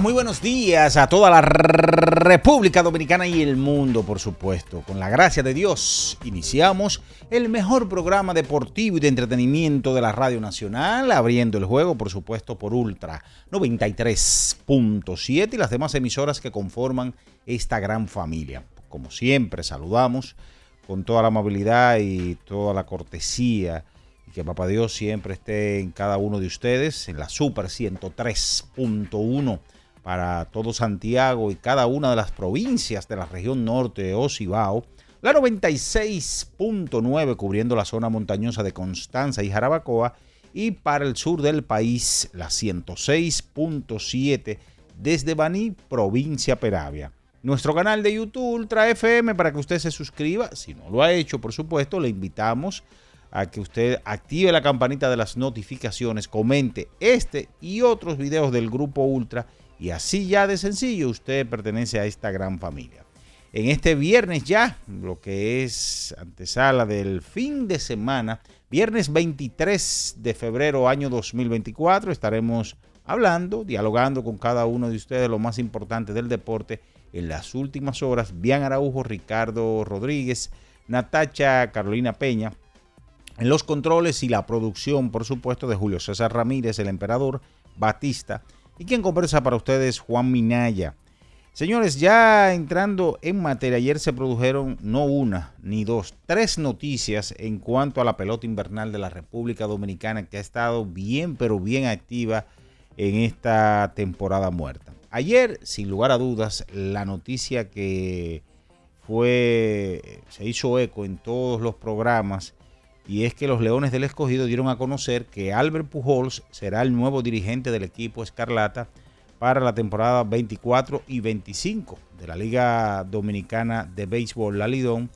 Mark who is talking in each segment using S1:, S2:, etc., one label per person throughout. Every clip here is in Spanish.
S1: Muy buenos días a toda la República Dominicana y el mundo, por supuesto. Con la gracia de Dios, iniciamos el mejor programa deportivo y de entretenimiento de la Radio Nacional, abriendo el juego, por supuesto, por Ultra 93.7 y las demás emisoras que conforman esta gran familia. Como siempre, saludamos con toda la amabilidad y toda la cortesía que Papá Dios siempre esté en cada uno de ustedes en la Super 103.1 para todo Santiago y cada una de las provincias de la región norte de Ocibao, la 96.9 cubriendo la zona montañosa de Constanza y Jarabacoa y para el sur del país la 106.7 desde Baní, provincia Peravia. Nuestro canal de YouTube Ultra FM para que usted se suscriba, si no lo ha hecho, por supuesto, le invitamos a que usted active la campanita de las notificaciones, comente este y otros videos del Grupo Ultra y así ya de sencillo usted pertenece a esta gran familia. En este viernes ya, lo que es antesala del fin de semana, viernes 23 de febrero año 2024, estaremos hablando, dialogando con cada uno de ustedes lo más importante del deporte en las últimas horas. Bian Araujo, Ricardo Rodríguez, Natacha Carolina Peña, en los controles y la producción, por supuesto, de Julio César Ramírez, el emperador Batista, y quien conversa para ustedes, Juan Minaya. Señores, ya entrando en materia, ayer se produjeron no una ni dos, tres noticias en cuanto a la pelota invernal de la República Dominicana que ha estado bien, pero bien activa en esta temporada muerta. Ayer, sin lugar a dudas, la noticia que fue, se hizo eco en todos los programas y es que los Leones del Escogido dieron a conocer que Albert Pujols será el nuevo dirigente del equipo Escarlata para la temporada 24 y 25 de la Liga Dominicana de Béisbol, la Lidón,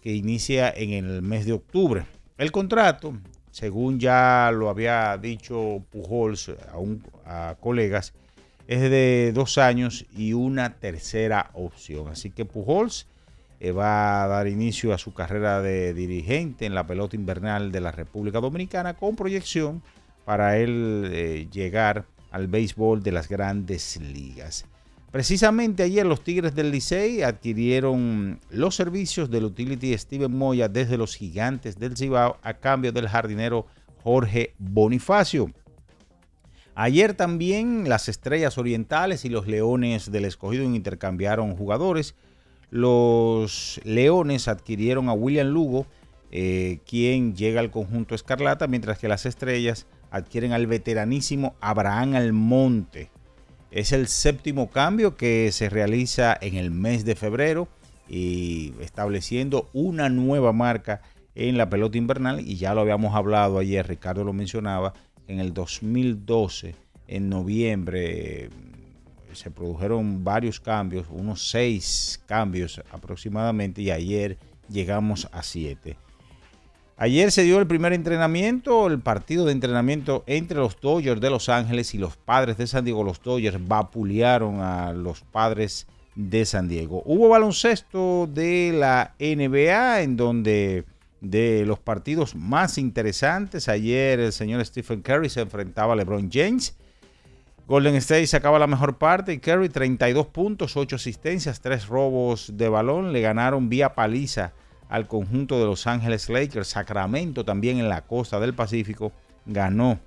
S1: que inicia en el mes de octubre. El contrato, según ya lo había dicho Pujols a, a colegas, es de dos años y una tercera opción. Así que Pujols eh, va a dar inicio a su carrera de dirigente en la pelota invernal de la República Dominicana con proyección para él eh, llegar al béisbol de las grandes ligas. Precisamente ayer los Tigres del Licey adquirieron los servicios del utility Steven Moya desde los gigantes del Cibao a cambio del jardinero Jorge Bonifacio. Ayer también las Estrellas Orientales y los Leones del Escogido intercambiaron jugadores. Los Leones adquirieron a William Lugo, eh, quien llega al conjunto Escarlata, mientras que las Estrellas adquieren al veteranísimo Abraham Almonte. Es el séptimo cambio que se realiza en el mes de febrero y estableciendo una nueva marca en la pelota invernal y ya lo habíamos hablado ayer, Ricardo lo mencionaba, en el 2012, en noviembre, se produjeron varios cambios, unos seis cambios aproximadamente y ayer llegamos a siete. Ayer se dio el primer entrenamiento, el partido de entrenamiento entre los Dodgers de Los Ángeles y los padres de San Diego. Los Dodgers vapulearon a los padres de San Diego. Hubo baloncesto de la NBA en donde de los partidos más interesantes. Ayer el señor Stephen Curry se enfrentaba a LeBron James. Golden State sacaba la mejor parte y Curry 32 puntos, 8 asistencias, 3 robos de balón. Le ganaron vía paliza al conjunto de Los Ángeles Lakers. Sacramento también en la costa del Pacífico ganó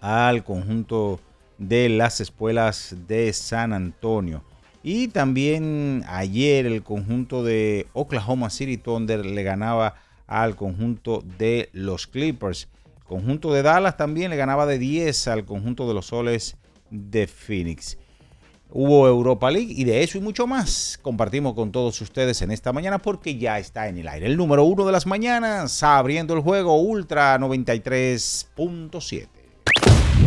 S1: al conjunto de las escuelas de San Antonio. Y también ayer el conjunto de Oklahoma City Thunder le ganaba al conjunto de los Clippers. Conjunto de Dallas también le ganaba de 10 al conjunto de los soles de Phoenix. Hubo Europa League y de eso y mucho más compartimos con todos ustedes en esta mañana porque ya está en el aire. El número uno de las mañanas, abriendo el juego Ultra 93.7.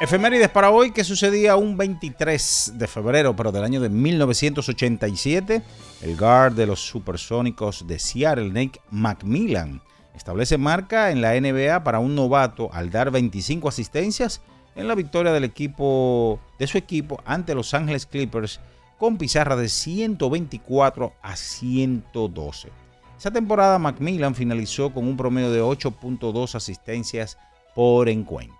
S1: Efemérides para hoy que sucedía un 23 de febrero, pero del año de 1987. El guard de los supersónicos de Seattle, Nick McMillan, establece marca en la NBA para un novato al dar 25 asistencias en la victoria del equipo de su equipo ante Los Ángeles Clippers con pizarra de 124 a 112. Esa temporada McMillan finalizó con un promedio de 8.2 asistencias por encuentro.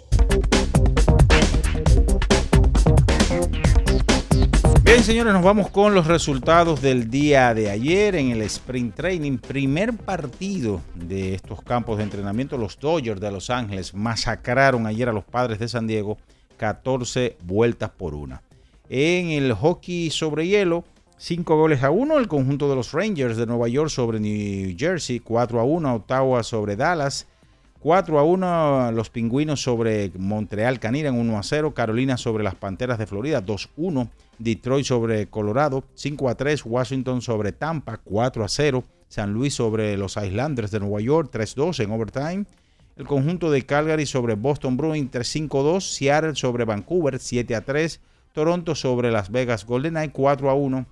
S1: Bien, señores, nos vamos con los resultados del día de ayer en el Sprint Training. Primer partido de estos campos de entrenamiento. Los Dodgers de Los Ángeles masacraron ayer a los padres de San Diego 14 vueltas por una. En el hockey sobre hielo, 5 goles a 1 el conjunto de los Rangers de Nueva York sobre New Jersey, 4 a 1 Ottawa sobre Dallas, 4 a 1 los Pingüinos sobre Montreal Canadiens 1 a 0, Carolina sobre las Panteras de Florida 2 a 1, Detroit sobre Colorado 5 a 3, Washington sobre Tampa 4 a 0, San Luis sobre los Islanders de Nueva York 3 a 2 en overtime, el conjunto de Calgary sobre Boston Bruins 3 5 a 2, Seattle sobre Vancouver 7 a 3, Toronto sobre Las Vegas Golden Knights 4 a 1,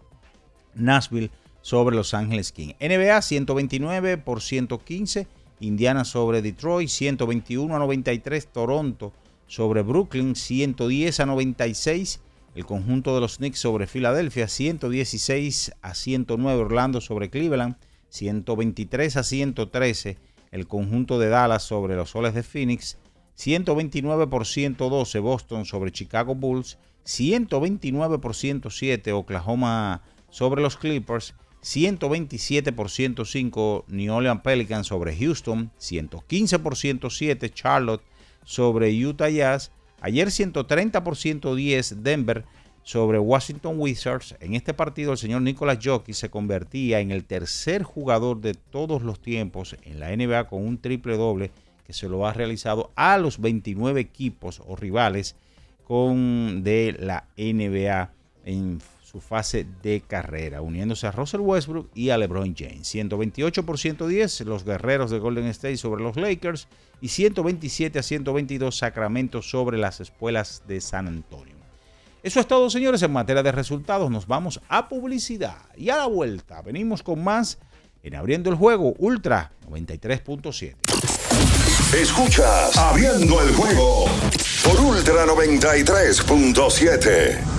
S1: Nashville sobre Los Ángeles Kings. NBA 129 por 115, Indiana sobre Detroit 121 a 93, Toronto sobre Brooklyn 110 a 96, el conjunto de los Knicks sobre Filadelfia 116 a 109, Orlando sobre Cleveland 123 a 113, el conjunto de Dallas sobre los Soles de Phoenix 129 por 112, Boston sobre Chicago Bulls 129 por 107, Oklahoma sobre los Clippers 127 por 105 New Orleans Pelicans sobre Houston, 115 por 107 Charlotte sobre Utah Jazz, Ayer 130 por 110 Denver sobre Washington Wizards. En este partido el señor Nicolas Jockey se convertía en el tercer jugador de todos los tiempos en la NBA con un triple doble que se lo ha realizado a los 29 equipos o rivales con de la NBA en su fase de carrera, uniéndose a Russell Westbrook y a LeBron James. 128 por 110 los guerreros de Golden State sobre los Lakers y 127 a 122 Sacramento sobre las escuelas de San Antonio. Eso es todo, señores, en materia de resultados. Nos vamos a publicidad y a la vuelta venimos con más en Abriendo el Juego Ultra 93.7.
S2: Escuchas Abriendo el Juego por Ultra 93.7.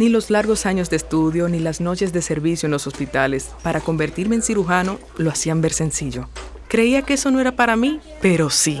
S3: Ni los largos años de estudio, ni las noches de servicio en los hospitales para convertirme en cirujano lo hacían ver sencillo. Creía que eso no era para mí, pero sí.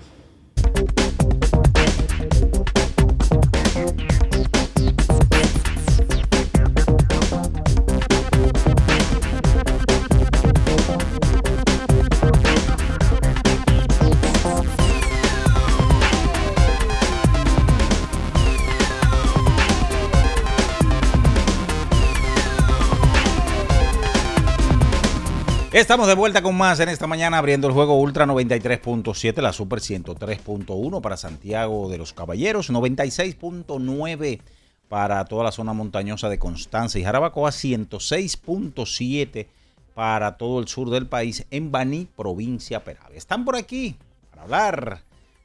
S1: Estamos de vuelta con más en esta mañana abriendo el juego Ultra 93.7, la Super 103.1 para Santiago de los Caballeros, 96.9 para toda la zona montañosa de Constanza y Jarabacoa, 106.7 para todo el sur del país en Baní, provincia Peravia. Están por aquí para hablar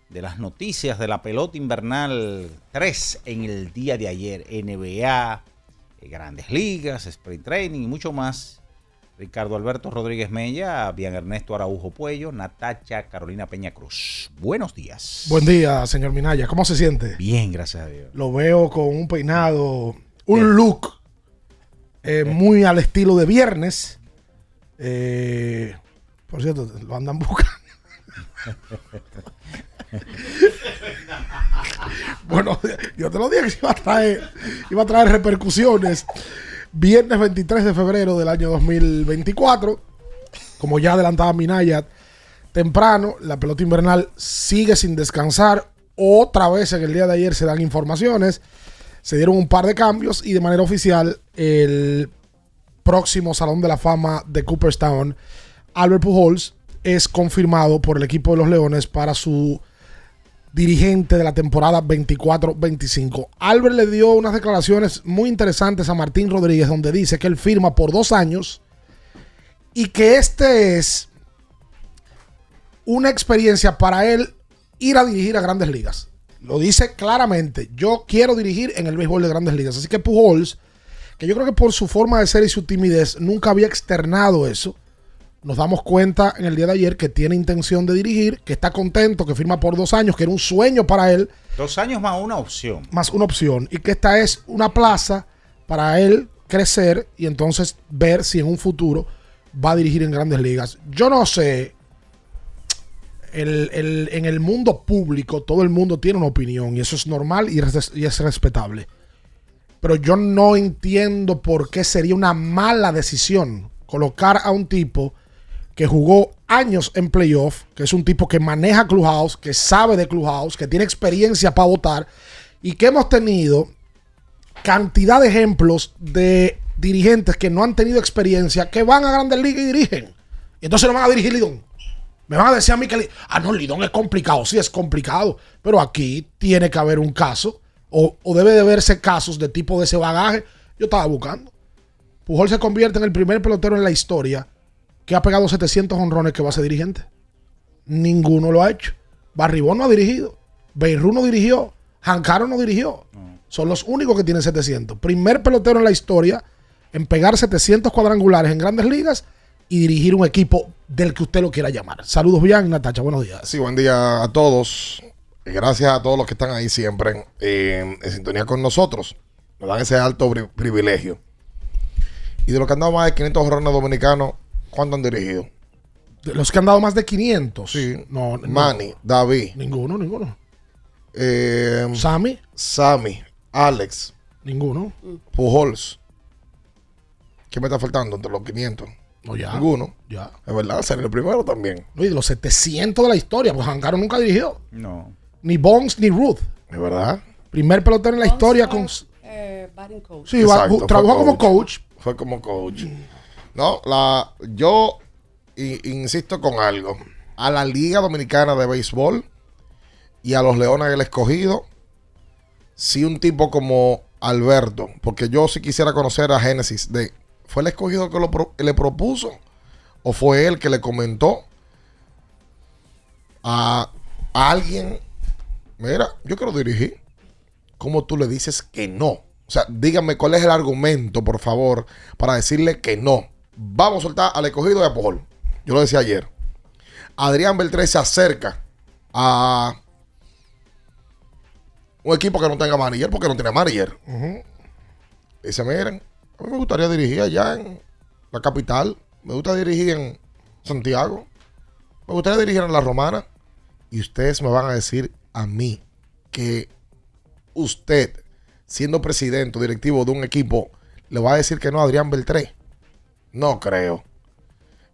S1: de las noticias de la pelota invernal 3 en el día de ayer, NBA, Grandes Ligas, Sprint Training y mucho más Ricardo Alberto Rodríguez Mella, Bian Ernesto Araujo Puello, Natacha Carolina Peña Cruz. Buenos días.
S4: Buen día, señor Minaya. ¿Cómo se siente?
S1: Bien, gracias a Dios.
S4: Lo veo con un peinado, un look eh, muy al estilo de viernes. Eh, por cierto, lo andan buscando. bueno, yo te lo dije que iba a traer, iba a traer repercusiones viernes 23 de febrero del año 2024. Como ya adelantaba Minaya temprano, la pelota invernal sigue sin descansar. Otra vez en el día de ayer se dan informaciones. se dieron un par de cambios y de manera oficial el próximo Salón de la Fama de Cooperstown, Albert Pujols, es confirmado por el equipo de los Leones para su dirigente de la temporada 24-25. Albert le dio unas declaraciones muy interesantes a Martín Rodríguez donde dice que él firma por dos años y que este es una experiencia para él ir a dirigir a grandes ligas. Lo dice claramente, yo quiero dirigir en el béisbol de grandes ligas. Así que Pujols, que yo creo que por su forma de ser y su timidez nunca había externado eso, nos damos cuenta en el día de ayer que tiene intención de dirigir, que está contento, que firma por dos años, que era un sueño para él.
S1: Dos años más una opción.
S4: Más una opción. Y que esta es una plaza para él crecer y entonces ver si en un futuro va a dirigir en grandes ligas. Yo no sé. El, el, en el mundo público todo el mundo tiene una opinión y eso es normal y es, y es respetable. Pero yo no entiendo por qué sería una mala decisión colocar a un tipo que jugó años en playoff, que es un tipo que maneja Clubhouse, que sabe de Clubhouse, que tiene experiencia para votar y que hemos tenido cantidad de ejemplos de dirigentes que no han tenido experiencia que van a Grandes Ligas y dirigen. Y entonces no van a dirigir Lidón. Me van a decir a mí que, ah, no, Lidón es complicado. Sí, es complicado. Pero aquí tiene que haber un caso. O, o debe de verse casos de tipo de ese bagaje. Yo estaba buscando. Pujol se convierte en el primer pelotero en la historia que ha pegado 700 honrones que va a ser dirigente. Ninguno lo ha hecho. Barribón no ha dirigido. Beirut no dirigió. Jancaro no dirigió. Son los únicos que tienen 700. Primer pelotero en la historia en pegar 700 cuadrangulares en grandes ligas y dirigir un equipo del que usted lo quiera llamar. Saludos bien, Natacha. Buenos días.
S5: Sí, buen día a todos. Gracias a todos los que están ahí siempre eh, en sintonía con nosotros. Nos dan ese alto pri- privilegio. Y de los que han dado más de 500 honrones dominicanos, ¿cuántos han dirigido?
S4: De los que han dado más de 500.
S5: Sí.
S4: No, no.
S5: Manny, David.
S4: Ninguno, ninguno.
S5: eh,
S4: Sammy.
S5: Sammy, Alex,
S4: Ninguno.
S5: Pujols. ¿Qué me está faltando entre los 500?
S4: No, ya.
S5: Ninguno.
S4: Ya.
S5: Es verdad, ser el primero también.
S4: No, y de los 700 de la historia, pues Jancaro nunca dirigió.
S1: No.
S4: Ni Bonds ni Ruth.
S5: Es verdad.
S4: Primer pelotero en la historia con.
S6: Eh, batting coach.
S4: Sí,
S5: Exacto,
S4: trabajó como coach.
S5: Fue como coach. No, la, yo insisto con algo. A la Liga Dominicana de Béisbol y a los Leones del Escogido, si un tipo como Alberto, porque yo sí quisiera conocer a Génesis, de, ¿fue el escogido que lo le propuso? ¿O fue él que le comentó a, a alguien? Mira, yo quiero dirigir. ¿Cómo tú le dices que no? O sea, dígame cuál es el argumento, por favor, para decirle que no. Vamos a soltar al escogido de Apojol. Yo lo decía ayer. Adrián Beltré se acerca a un equipo que no tenga manager porque no tiene manager. Dice, miren, a mí me gustaría dirigir allá en la capital. Me gusta dirigir en Santiago. Me gustaría dirigir en La Romana. Y ustedes me van a decir a mí que usted, siendo presidente o directivo de un equipo, le va a decir que no a Adrián Beltré. No creo.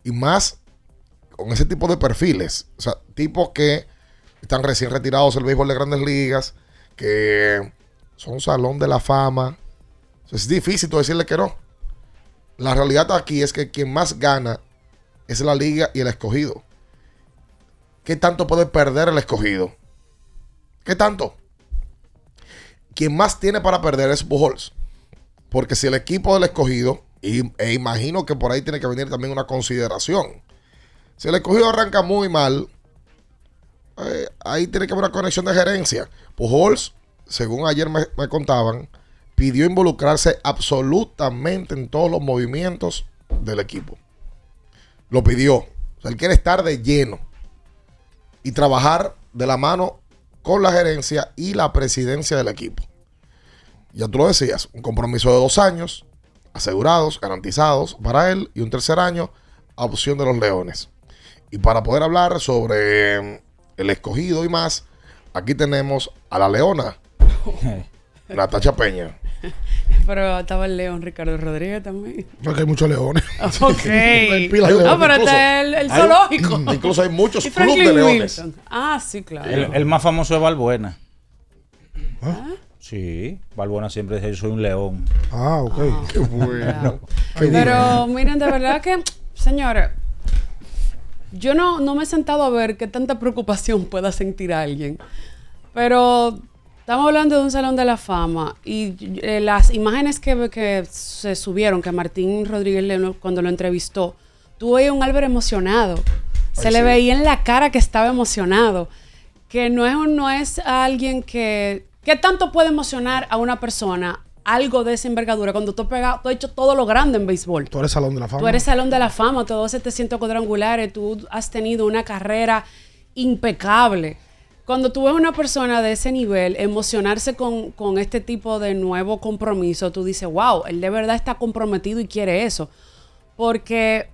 S5: Y más con ese tipo de perfiles. O sea, tipos que están recién retirados del béisbol de grandes ligas, que son salón de la fama. Es difícil tú decirle que no. La realidad aquí es que quien más gana es la liga y el escogido. ¿Qué tanto puede perder el escogido? ¿Qué tanto? Quien más tiene para perder es Pujols. Porque si el equipo del escogido, y, e imagino que por ahí tiene que venir también una consideración. Si el escogido arranca muy mal, eh, ahí tiene que haber una conexión de gerencia. Pujols, según ayer me, me contaban, pidió involucrarse absolutamente en todos los movimientos del equipo. Lo pidió. O sea, él quiere estar de lleno y trabajar de la mano con la gerencia y la presidencia del equipo. Ya tú lo decías, un compromiso de dos años, asegurados, garantizados para él, y un tercer año a opción de los Leones. Y para poder hablar sobre eh, el escogido y más, aquí tenemos a la Leona, Natacha Peña.
S6: Pero estaba el León Ricardo Rodríguez también.
S4: Porque hay muchos leones.
S6: Ok.
S4: Hay pila de
S6: No, pero
S4: leones.
S6: este es el, el
S5: Hay-
S6: zoológico.
S5: incluso hay muchos clubes de leones.
S6: Wilson. Ah, sí, claro.
S1: El, el más famoso es Balbuena. Sí, Balbuena siempre dice, yo soy un león.
S4: Ah, ok.
S5: Qué bueno.
S6: Pero miren, de verdad que, señores, yo no, no me he sentado a ver qué tanta preocupación pueda sentir alguien. Pero estamos hablando de un salón de la fama y eh, las imágenes que, que se subieron, que Martín Rodríguez León cuando lo entrevistó, tú veías un Álvaro emocionado. Se
S5: Ay,
S6: le
S5: sí.
S6: veía en la cara que estaba emocionado. Que no es, un- no es alguien que... ¿Qué tanto puede emocionar a una persona algo de esa envergadura cuando tú has, pegado, tú has hecho todo lo grande en béisbol?
S4: Tú eres Salón de la Fama.
S6: Tú eres Salón de la Fama, todos 700 cuadrangulares, tú has tenido una carrera impecable. Cuando tú ves a una persona de ese nivel emocionarse con, con este tipo de nuevo compromiso, tú dices, wow, él de verdad está comprometido y quiere eso. Porque,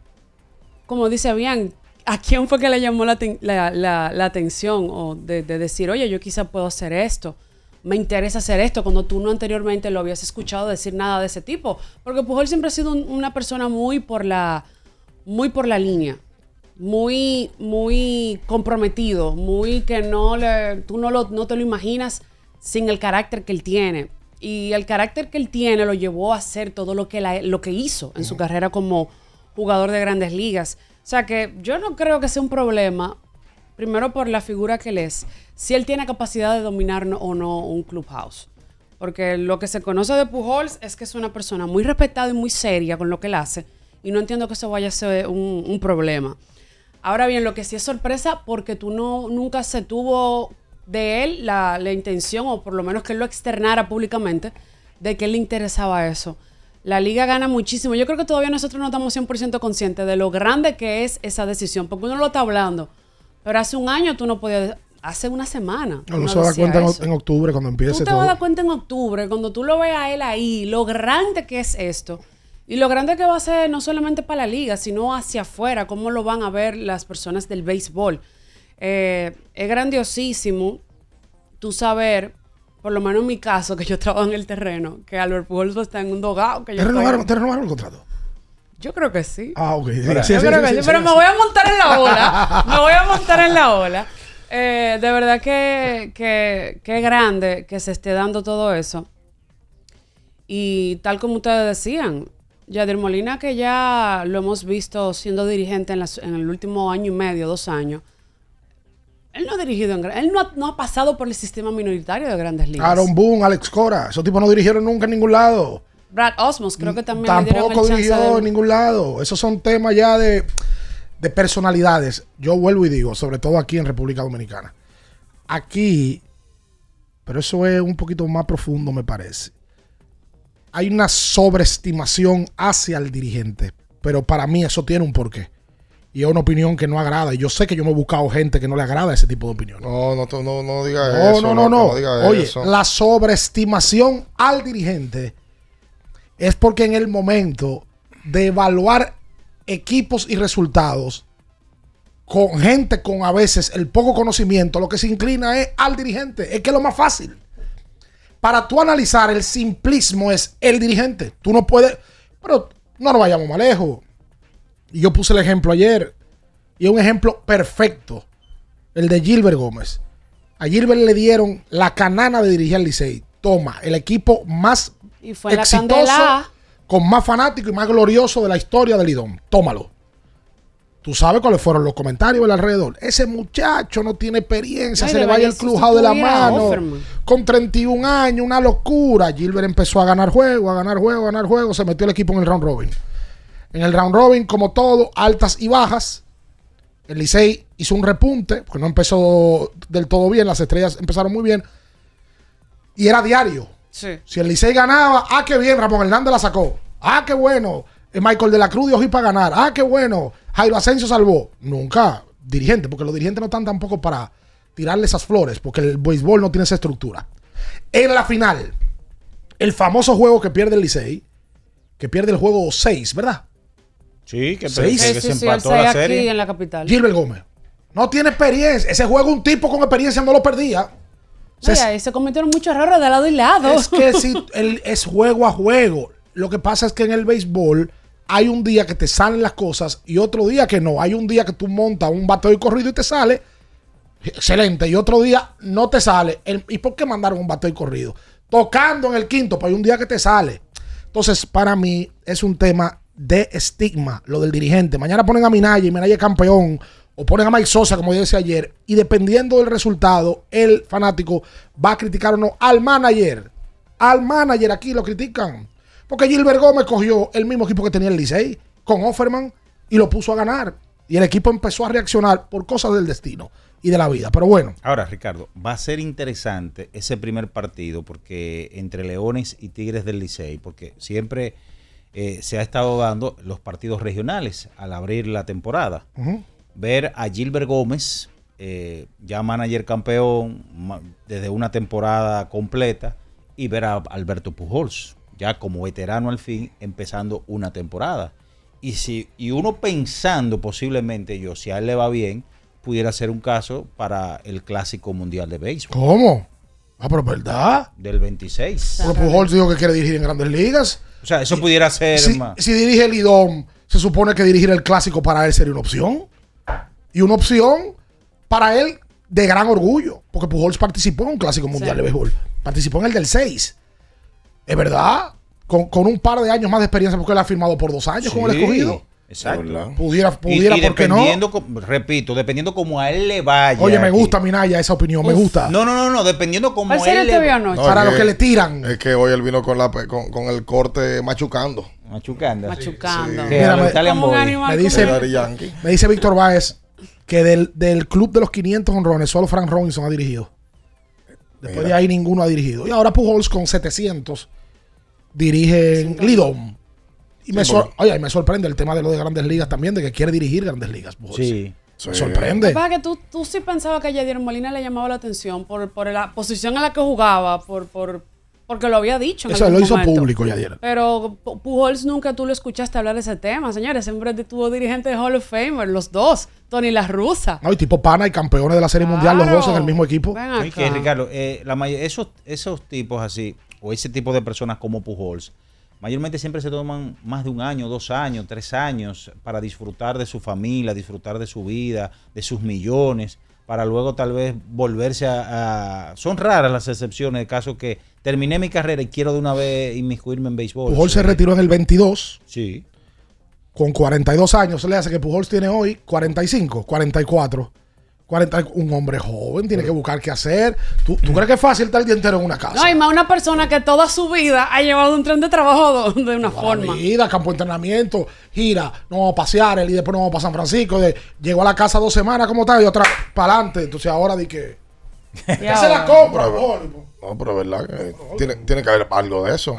S6: como dice bien, ¿a quién fue que le llamó la, aten- la- la- la atención? O de, de decir, oye, yo quizá puedo hacer esto. Me interesa hacer esto cuando tú no anteriormente lo habías escuchado decir nada de ese tipo. Porque Pujol siempre ha sido un- una persona muy por la, muy por la línea. Muy, muy comprometido. Muy que no le, tú no, lo, no te lo imaginas sin el carácter que él tiene. Y el carácter que él tiene lo llevó a hacer todo lo que, la- lo que hizo en su carrera como jugador de grandes ligas. O sea que yo no creo que sea un problema, primero por la figura que él es, si él tiene capacidad de dominar o no un clubhouse. Porque lo que se conoce de Pujols es que es una persona muy respetada y muy seria con lo que él hace. Y no entiendo que eso vaya a ser un, problema. Ahora bien, lo que sí es sorpresa porque tú no, nunca se tuvo de él la, la intención, o por lo menos que él lo externara públicamente, de que él le interesaba eso. La liga gana muchísimo. Yo creo que todavía nosotros no estamos 100% conscientes de lo grande que es esa decisión, porque uno lo está hablando. Pero hace un año tú no podías, hace una semana.
S4: Uno
S6: uno
S4: se va a dar
S6: decía
S4: cuenta en,
S6: eso.
S4: en octubre cuando empiece
S6: Tú te
S4: todo.
S6: vas a dar cuenta en octubre, cuando tú lo veas a él ahí, lo grande que es esto. Y lo grande que va a ser no solamente para la liga, sino hacia afuera, cómo lo van a ver las personas del béisbol. Eh, es grandiosísimo tú saber, por lo menos en mi caso, que yo trabajo en el terreno, que Albert Pujols está en un dogado. Que
S4: ¿Te
S6: yo, estoy-
S4: renovaron, te renovaron el contrato?
S6: Yo creo que sí.
S4: Ah, ok. Sí,
S6: Yo
S4: sí,
S6: creo que
S4: sí,
S6: pero me voy a montar en la ola. me voy a montar en la ola. Eh, de verdad que, que, que grande que se esté dando todo eso. Y tal como ustedes decían, Yadir Molina, que ya lo hemos visto siendo dirigente en, las- en el último año y medio, dos años, él no ha dirigido en él no ha, no ha pasado por el sistema minoritario de grandes ligas.
S4: Aaron Boone, Alex Cora. Esos tipos no dirigieron nunca en ningún lado.
S6: Brad Osmos, creo que también le
S4: Tampoco
S6: chance
S4: dirigió
S6: de-
S4: en ningún lado. Esos son temas ya de, de personalidades. Yo vuelvo y digo, sobre todo aquí en República Dominicana. Aquí, pero eso es un poquito más profundo, me parece. Hay una sobreestimación hacia el dirigente. Pero para mí eso tiene un porqué. Y es una opinión que no agrada. Y yo sé que yo me he buscado gente que no le agrada ese tipo de opinión.
S5: No, no, no, no digas
S4: No,
S5: eso.
S4: no, no, no.
S5: digas
S4: Oye,
S5: eso.
S4: la sobreestimación al dirigente es porque en el momento de evaluar equipos y resultados con gente con a veces el poco conocimiento, lo que se inclina es al dirigente. Es que es lo más fácil. Para tú analizar el simplismo es el dirigente. Tú no puedes. Pero no nos vayamos más lejos. Y yo puse el ejemplo ayer. Y un ejemplo perfecto. El de Gilbert Gómez. A Gilbert le dieron la canana de dirigir al Licey. Toma, el equipo más
S6: Y fue la
S4: exitoso,
S6: candela.
S4: con más fanático y más glorioso de la historia del Lidón. Tómalo. Tú sabes cuáles fueron los comentarios del alrededor. Ese muchacho no tiene experiencia, se le vaya el clubhouse de la mano.
S6: Offerman.
S4: Con 31 años, una locura. Gilbert empezó a ganar juego, a ganar juego, a ganar juego. Se metió el equipo en el round robin. En el round robin, como todo, altas y bajas. El Licey hizo un repunte, porque no empezó del todo bien. Las estrellas empezaron muy bien. Y era diario.
S6: Sí.
S4: Si el Licey ganaba, ah, qué bien, Ramón Hernández la sacó. Ah, qué bueno. Eh, Michael de la Cruz dio para ganar. Ah, qué bueno. Jairo Asensio salvó. Nunca dirigente, porque los dirigentes no están tampoco para tirarle esas flores, porque el béisbol no tiene esa estructura. En la final, el famoso juego que pierde el Licey, que pierde el juego 6, ¿verdad?
S1: Sí, que,
S4: Seis.
S1: que
S6: Sí,
S1: se
S6: sí,
S1: empató
S6: el
S1: la
S6: aquí
S1: serie.
S6: en la capital.
S4: Gilbert Gómez. No tiene experiencia. Ese juego un tipo con experiencia no lo perdía. Se-
S6: Oye, ahí se cometieron muchos errores de lado y lado.
S4: Es que si el- es juego a juego. Lo que pasa es que en el béisbol hay un día que te salen las cosas y otro día que no. Hay un día que tú montas un bateo y corrido y te sale. Excelente. Y otro día no te sale. El- ¿Y por qué mandaron un bateo y corrido? tocando en el quinto, pues hay un día que te sale. Entonces, para mí es un tema de estigma, lo del dirigente. Mañana ponen a Minaya y Minaya es campeón, o ponen a Mike Sosa, como yo decía ayer, y dependiendo del resultado, el fanático va a criticar o no al manager. Al manager aquí lo critican. Porque Gilbert Gómez cogió el mismo equipo que tenía el Licey, con Offerman, y lo puso a ganar. Y el equipo empezó a reaccionar por cosas del destino y de la vida. Pero bueno,
S1: Ahora, Ricardo, va a ser interesante ese primer partido porque entre Leones y Tigres del Licey, porque siempre eh, se ha estado dando los partidos regionales al abrir la temporada.
S4: ujú,
S1: Ver a Gilbert Gómez, eh, ya manager campeón desde una temporada completa, y ver a Alberto Pujols, ya como veterano al fin, empezando una temporada. Y, si, y uno pensando posiblemente yo, si a él le va bien, pudiera ser un caso para el Clásico Mundial de Béisbol
S4: ¿cómo? Ah, pero verdad.
S1: del 26.
S4: Porque Pujols dijo que quiere dirigir en grandes ligas.
S1: O sea, eso pudiera ser
S4: Si,
S1: más.
S4: si dirige el IDOM, se supone que dirigir el clásico para él sería una opción. Y una opción para él de gran orgullo. Porque Pujols participó en un clásico mundial de béisbol. Participó en el del 6. Es verdad. Con, con un par de años más de experiencia, porque él ha firmado por dos años con el
S1: Sí,
S4: escogido.
S1: Exacto.
S4: Pudiera,
S1: Y,
S4: pudiera
S1: y
S4: ¿por qué no?
S1: dependiendo, repito, dependiendo como a él le vaya.
S4: Oye, me gusta, Minaya, esa opinión. Me gusta.
S1: No, no, no, no, dependiendo como
S6: ¿Cuál serie
S1: él
S6: te
S1: le
S6: vio anoche?
S4: Para los que le tiran.
S5: Es que hoy él vino con, la, con, con el corte machucando.
S1: Machucando.
S6: Machucando.
S1: Que
S4: Mira,
S1: a los
S4: me-
S6: un animal.
S4: Me dice, me dice Víctor Báez que del, del club de los 500 honrones, solo Frank Robinson ha dirigido. Después
S5: Mira.
S4: de ahí ninguno ha dirigido. Y ahora Pujols con 700 dirige en Lidom. Y me,
S5: Sí,
S4: sor- oye, y me sorprende el tema de lo de grandes ligas también, de que quiere dirigir grandes ligas. Pujols.
S1: Sí.
S4: Me sorprende.
S6: Pasa que tú, tú sí pensabas que a Yadier Molina le llamaba la atención por, por la posición en la que jugaba, por, por, porque lo había dicho. en
S4: Eso
S6: algún
S4: lo hizo
S6: momento.
S4: público Yadier.
S6: Pero Pu- Pujols nunca tú lo escuchaste hablar de ese tema, señores. Siempre tuvo dirigente de Hall of Famer, los dos, Tony La Russa.
S4: No, y tipo pana y campeones de la Serie Mundial, los dos en el mismo equipo.
S6: Ven
S1: Oye, que. Ricardo, eh, la esos, esos tipos así, o ese tipo de personas como Pujols, mayormente siempre se toman más de un año, dos años, tres años para disfrutar de su familia, disfrutar de su vida, de sus millones, para luego tal vez volverse a... a- son raras las excepciones de caso que terminé mi carrera y quiero de una vez inmiscuirme en béisbol.
S4: Pujols se retiró en el 22
S1: Sí.
S4: con 42 años. Se le hace que Pujols tiene hoy 45, 44. 40, un hombre joven tiene que buscar qué hacer. ¿Tú, tú crees que es fácil estar el día entero en una casa?
S6: No, y más una persona que toda su vida ha llevado un tren de trabajo de una
S4: Toda
S6: forma.
S4: Vida, campo de entrenamiento, gira, nos vamos a pasear, él y después nos vamos para San Francisco. De, llegó a la casa dos semanas, ¿cómo está? Y otra para adelante. Entonces ahora di que. ¿Qué se la compra?
S5: No, pero es verdad que tiene, tiene que haber algo de eso.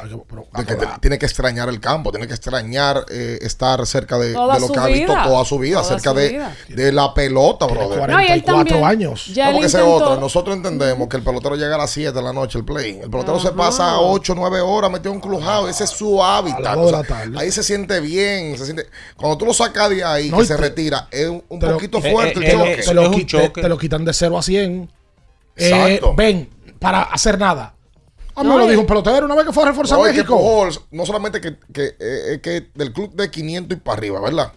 S5: De que te- tiene que extrañar el campo, tiene que extrañar eh, estar cerca de,
S6: Toda
S5: de lo
S6: su
S5: que ha visto
S6: vida.
S5: toda su vida,
S6: Toda
S5: cerca
S6: su
S5: de,
S6: vida.
S5: de la pelota, brother.
S6: No, y él
S4: 44
S6: también.
S4: años.
S6: Ya
S5: No,
S6: él
S5: porque esa es
S6: intentó-
S5: otra. Nosotros entendemos que el pelotero llega a las 7 de la noche el play. El pelotero se pasa 8, 9 horas metido en un clubhouse. Ese es su hábitat.
S4: A las dos de
S5: O
S4: la
S5: sea,
S4: tarde.
S5: ahí se siente bien. Se siente... Cuando tú lo sacas de ahí,
S4: No,
S5: que
S4: y
S5: se
S4: te-
S5: retira, es un, un
S4: te lo-
S5: poquito
S1: eh,
S5: fuerte
S1: eh,
S5: el
S1: eh,
S5: choque.
S4: te, lo,
S1: es un
S4: qui- te-
S1: choque.
S4: te lo quitan de 0 a 100. Eh,
S5: Exacto.
S4: ven, para hacer nada. A mí
S6: No,
S4: me lo dijo un pelotero una vez que fue a reforzar
S5: No, es que
S4: México.
S5: Pujols, no solamente que, que, eh, que del club de 500 y para arriba, ¿verdad?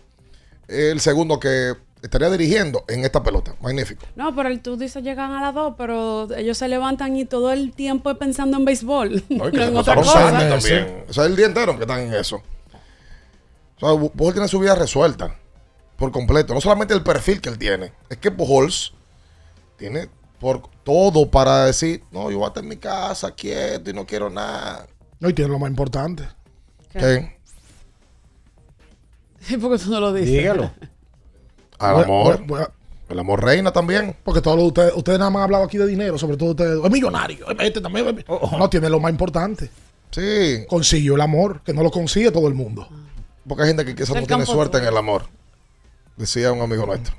S5: El segundo que estaría dirigiendo en esta pelota. Magnífico.
S6: No, pero el- tú dices llegan a las dos, pero ellos se levantan y todo el tiempo pensando en béisbol.
S5: No, y que
S6: no
S5: se
S6: en otra cosa.
S5: O sea, el día entero que están en eso. O sea, Pujols tiene su vida resuelta por completo. No solamente el perfil que él tiene, es que Pujols tiene por todo para decir, no, yo voy a estar en mi casa quieto y no quiero nada.
S4: No, y tiene lo más importante.
S5: ¿Qué?
S6: ¿Y por qué tú no lo dices?
S1: Dígalo.
S5: Al
S4: Voy-
S5: amor.
S4: voy- voy a-
S5: El amor reina también.
S4: Porque todos los- ustedes, ustedes nada más han hablado aquí de dinero, sobre todo ustedes. Es millonario. Este también. es mi- No, tiene lo más importante.
S5: Sí,
S4: Consiguió el amor, que no lo consigue todo el mundo.
S5: porque hay gente que quizás no tiene suerte en el amor. Decía un amigo nuestro.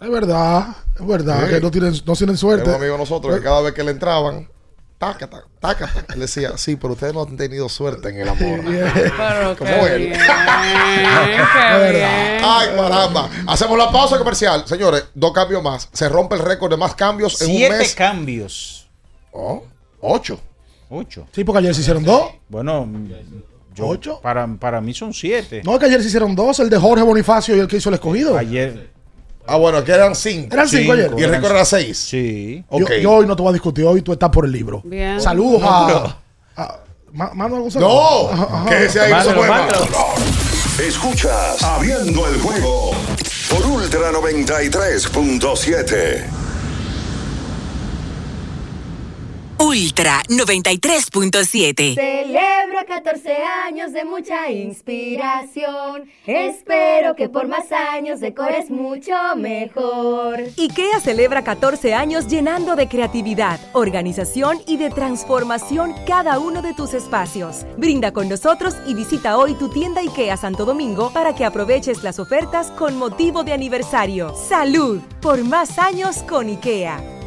S4: Es verdad, es verdad,
S5: Sí.
S4: que no tienen, no tienen suerte.
S5: un amigo de nosotros que cada vez que le entraban, tácata, tácata. Él decía, sí, pero ustedes no han tenido suerte en el amor.
S6: Pero
S5: Como
S6: qué
S5: él.
S6: bien, qué bien.
S5: Ay, caramba. Hacemos la pausa comercial. Señores, dos cambios más. Se rompe el récord de más cambios en un
S1: Siete
S5: mes.
S1: cambios.
S5: Oh, ocho.
S1: Ocho.
S4: Sí, porque ayer se hicieron dos.
S1: Bueno, yo,
S4: ¿Ocho?
S1: Para, para mí son siete.
S4: No, es que ayer se hicieron dos, el de Jorge Bonifacio y el que hizo el escogido.
S1: Ayer.
S5: Ah, bueno, aquí eran cinco.
S4: Eran cinco ayer.
S5: Y el récord era seis.
S1: Sí.
S4: Yo,
S5: Ok.
S4: yo hoy no te voy a discutir, hoy tú estás por el libro.
S6: Bien.
S4: Saludos
S1: No,
S4: a, mando algún
S5: No,
S4: Ajá, ajá.
S5: que ese ahí no más.
S2: Escuchas Abriendo el juego por Ultra 93.7.
S7: Ultra 93.7.
S8: Celebro 14 años de mucha inspiración. Espero que por más años decores mucho mejor.
S9: IKEA celebra 14 años llenando de creatividad, organización y de transformación cada uno de tus espacios. Brinda con nosotros y visita hoy tu tienda IKEA Santo Domingo para que aproveches las ofertas con motivo de aniversario. ¡Salud! Por más años con IKEA.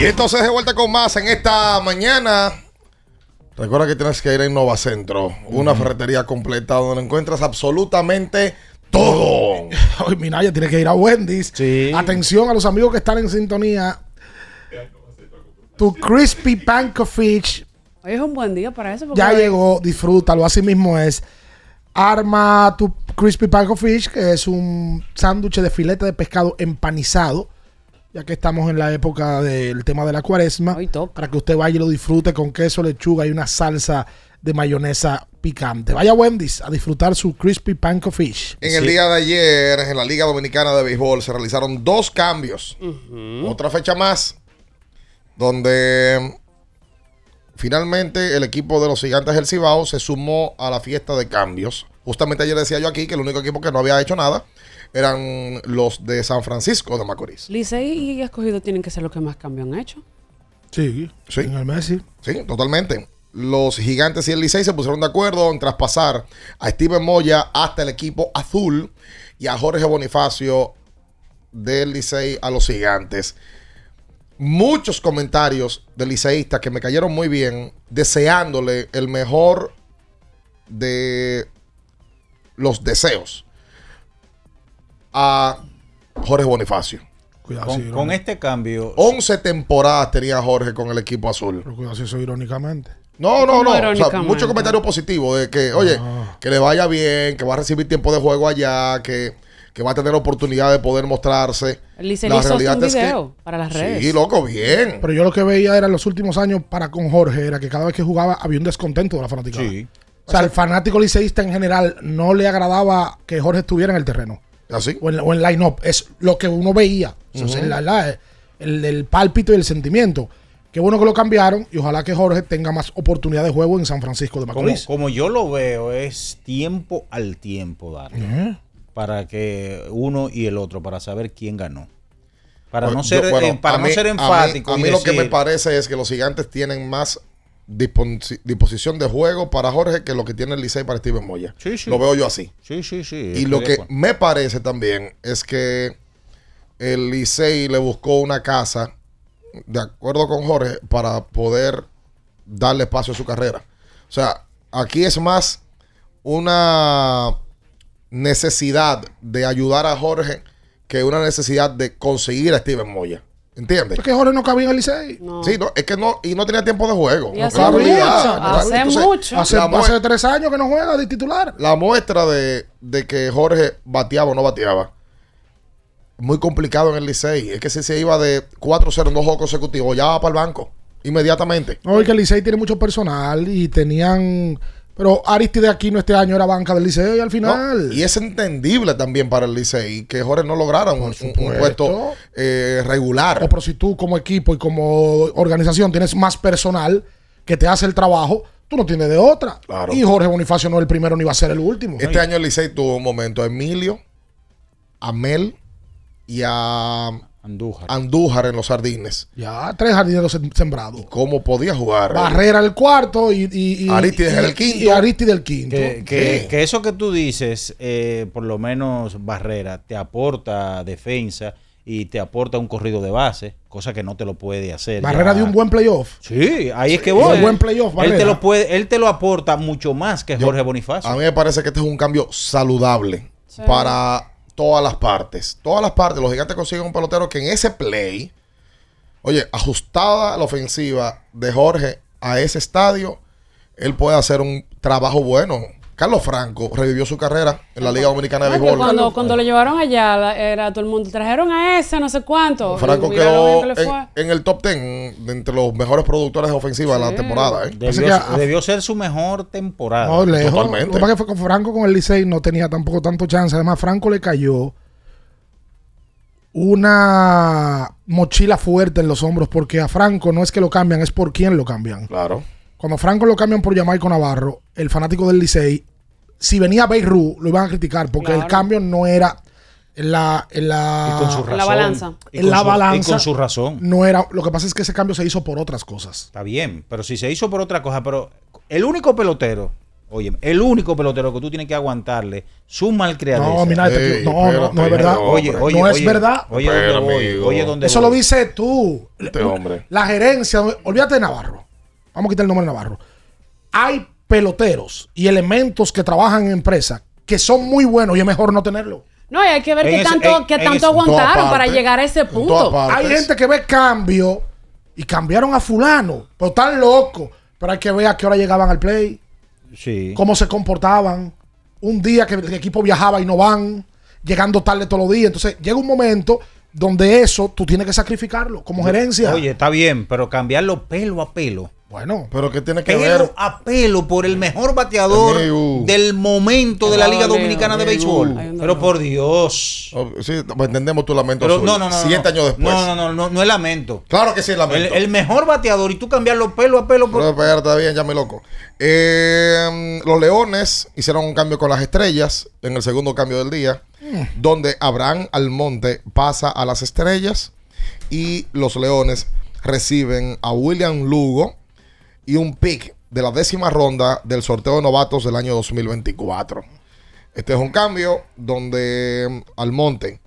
S5: Y entonces de vuelta con más en esta mañana. Recuerda que tienes que ir a Innova Centro, una ferretería completa donde encuentras absolutamente todo.
S4: Hoy Minaya tiene que ir a Wendy's. Atención a los amigos que están en sintonía. Tu Crispy Panko Fish
S6: Hoy es un buen día para eso.
S4: ya
S6: hoy-
S4: llegó, disfrútalo. Así mismo es. Arma tu Crispy Panko Fish, que es un sándwich de filete de pescado empanizado. Ya que estamos en la época del tema de la cuaresma. Para que usted vaya y lo disfrute con queso, lechuga y una salsa de mayonesa picante. Vaya Wendy's a disfrutar su Crispy Panko Fish.
S5: En el día de ayer, en la Liga Dominicana de Béisbol, se realizaron dos cambios. Otra fecha más, donde finalmente el equipo de los Gigantes del Cibao se sumó a la fiesta de cambios. Justamente ayer decía yo aquí que el único equipo que no había hecho nada eran los de San Francisco de Macorís.
S6: Licey y Escogido tienen que ser los que más cambio han hecho.
S4: Sí,
S5: sí.
S4: En el Messi.
S5: Sí, totalmente. Los gigantes y el Licey se pusieron de acuerdo en traspasar a Steven Moya hasta el equipo azul y a Jorge Bonifacio del Licey a los gigantes. Muchos comentarios de liceístas que me cayeron muy bien, deseándole el mejor de los deseos a Jorge Bonifacio.
S1: Con, con este cambio,
S5: 11 temporadas tenía Jorge con el equipo azul.
S4: Pero cuidado si eso irónicamente.
S5: No, no,
S4: ¿Cómo
S5: no. O sea, muchos comentarios positivos de que, oye,
S4: Ah.
S5: que le vaya bien, que va a recibir tiempo de juego allá, que, que va a tener oportunidad de poder mostrarse. La realidad es que-
S6: para las redes.
S5: Sí, loco, bien.
S4: Pero yo lo que veía era en los últimos años para con Jorge era que cada vez que jugaba había un descontento de la fanática.
S1: Sí.
S4: O sea, al fanático liceísta en general no le agradaba que Jorge estuviera en el terreno.
S5: ¿Así?
S4: O en, o en line-up. Es lo que uno veía. O sea,
S5: Ujú.
S4: la- la- el, el pálpito y el sentimiento. Qué bueno que lo cambiaron y ojalá que Jorge tenga más oportunidad de juego en San Francisco de
S1: como,
S4: Macorís.
S1: como yo lo veo, es tiempo al tiempo darle.
S4: Ujú.
S1: Para que uno y el otro, para saber quién ganó. Para no ser,
S5: yo- bueno,
S1: eh, para
S5: a
S1: no
S5: mí-
S1: ser
S5: a mí-
S1: enfático.
S5: A mí, lo que me parece es que los gigantes tienen más disposición de juego para Jorge que lo que tiene el Licey para Steven Moya.
S1: Sí, sí.
S5: Lo veo yo así.
S1: Sí, sí, sí.
S5: Y lo que
S1: acuerdo.
S5: me parece también es que el Licey le buscó una casa, de acuerdo con Jorge, para poder darle espacio a su carrera. O sea, aquí es más una necesidad de ayudar a Jorge que una necesidad de conseguir a Steven Moya. ¿Entiendes?
S4: Porque Jorge no cabía en el Licey.
S5: Sí, no, es que no, y no tenía tiempo de juego.
S4: Y
S5: No
S4: hace mucho, hace
S5: entonces,
S4: mucho. Hace tres años que no juega de titular.
S5: la muestra de, de que Jorge bateaba o no bateaba. Muy complicado en el Licey. Es que si se iba de 4-0 en dos juegos consecutivos, ya va para el banco. Inmediatamente.
S4: No, y que el Licey tiene mucho personal y tenían. Pero Aristide Aquino este año era banca del Licey al final.
S5: No, y es entendible también para el Licey que Jorge no lograra un, puesto eh, regular.
S4: O pero si tú como equipo y como organización tienes más personal que te hace el trabajo, tú no tienes de otra.
S5: Claro.
S4: Y Jorge Bonifacio no es el primero ni va a ser el último.
S5: Este año el Licey tuvo un momento a Emilio, a Mel y a
S1: Andújar,
S5: Andújar en los Sardines.
S4: Ya, tres jardineros sem- sembrados.
S5: ¿Cómo podía jugar?
S4: Barrera el cuarto y, y, y-
S5: Aristides el quinto.
S4: Y Aristide el quinto.
S1: Que, que- que eso que tú dices, eh, por lo menos Barrera, te aporta defensa y te aporta un corrido de base, cosa que no te lo puede hacer.
S4: Barrera
S1: ya.
S4: de un buen playoff.
S1: Sí, ahí es que voy.
S4: un buen playoff,
S1: él te lo puede, él te lo aporta mucho más que Jorge Bonifacio.
S5: A mí me parece que este es un cambio saludable para todas las partes. Todas las partes, los gigantes consiguen un pelotero que en ese play, oye, ajustada la ofensiva de Jorge a ese estadio, él puede hacer un trabajo bueno. Carlos Franco revivió su carrera en la Liga Dominicana de
S6: Ah,
S5: Béisbol.
S6: cuando, cuando lo llevaron allá, era todo el mundo, trajeron a ese, no sé cuánto.
S5: Franco quedó
S6: que le
S5: en,
S6: fue.
S5: en el top 10 de entre los mejores productores de ofensiva de la temporada. ¿eh?
S1: Debió, debió ser su mejor temporada.
S4: No, lejos.
S5: Totalmente.
S4: Lo que fue con Franco con el Licey no tenía tampoco tanto chance. Además, Franco le cayó una mochila fuerte en los hombros porque a Franco no es que lo cambian, es por quién lo cambian.
S5: Claro.
S4: Cuando Franco lo cambian por Jamaico Navarro, el fanático del Licey, si venía Beirut, lo iban a criticar porque el cambio no era en la, en la,
S1: Y con su
S6: En la balanza.
S1: Y
S4: en
S1: con
S4: la
S1: su-
S4: balanza.
S1: Y con su razón.
S4: No era, lo que pasa es que ese cambio se hizo por otras cosas.
S1: Está bien, pero si se hizo por otra cosa, pero el único pelotero, oye, el único pelotero que tú tienes que aguantarle su malcriadeza.
S4: No, mira, este- no, no, no es verdad.
S1: Oye, oye,
S4: no es
S1: oye,
S4: verdad.
S1: Oye, ¿dónde voy? Oye, ¿dónde
S4: Eso
S1: voy?
S4: lo dice tú.
S5: Este hombre.
S4: La gerencia, olvídate de Navarro. Vamos a quitar el nombre de Navarro. Hay peloteros y elementos que trabajan en empresas que son muy buenos y es mejor no tenerlo.
S6: No, y hay que ver
S1: En
S6: qué
S1: ese-
S6: tanto,
S1: en-
S6: qué tanto aguantaron para llegar a ese punto.
S4: Hay gente que ve cambio y cambiaron a fulano, pero están locos. Pero hay que ver a qué hora llegaban al play,
S1: Sí.
S4: cómo se comportaban. Un día que el equipo viajaba y no van, llegando tarde todos los días. Entonces llega un momento donde eso tú tienes que sacrificarlo como gerencia.
S1: Oye, está bien, pero cambiarlo pelo a pelo.
S4: Bueno,
S5: Pero que tiene que
S1: Pelo
S5: ver.
S1: a pelo por el mejor bateador
S5: Amigo.
S1: del momento de la Liga
S6: Amigo,
S1: Dominicana de. Béisbol. Pero por Dios.
S5: Oh, Sí, pues entendemos tu lamento.
S1: Pero no, no, no.
S5: Siete
S1: no.
S5: años después.
S1: No, no, no, no, no es lamento.
S5: Claro que sí, es lamento.
S1: el mejor bateador y tú cambiarlo pelo a pelo por.
S5: Pero está bien, ya me loco. Eh, los Leones hicieron un cambio con las estrellas en el segundo cambio del día, donde Abraham Almonte pasa a las estrellas y los Leones reciben a William Lugo y un pick de la décima ronda del sorteo de novatos del año 2024. Este es un cambio donde mm, Almonte,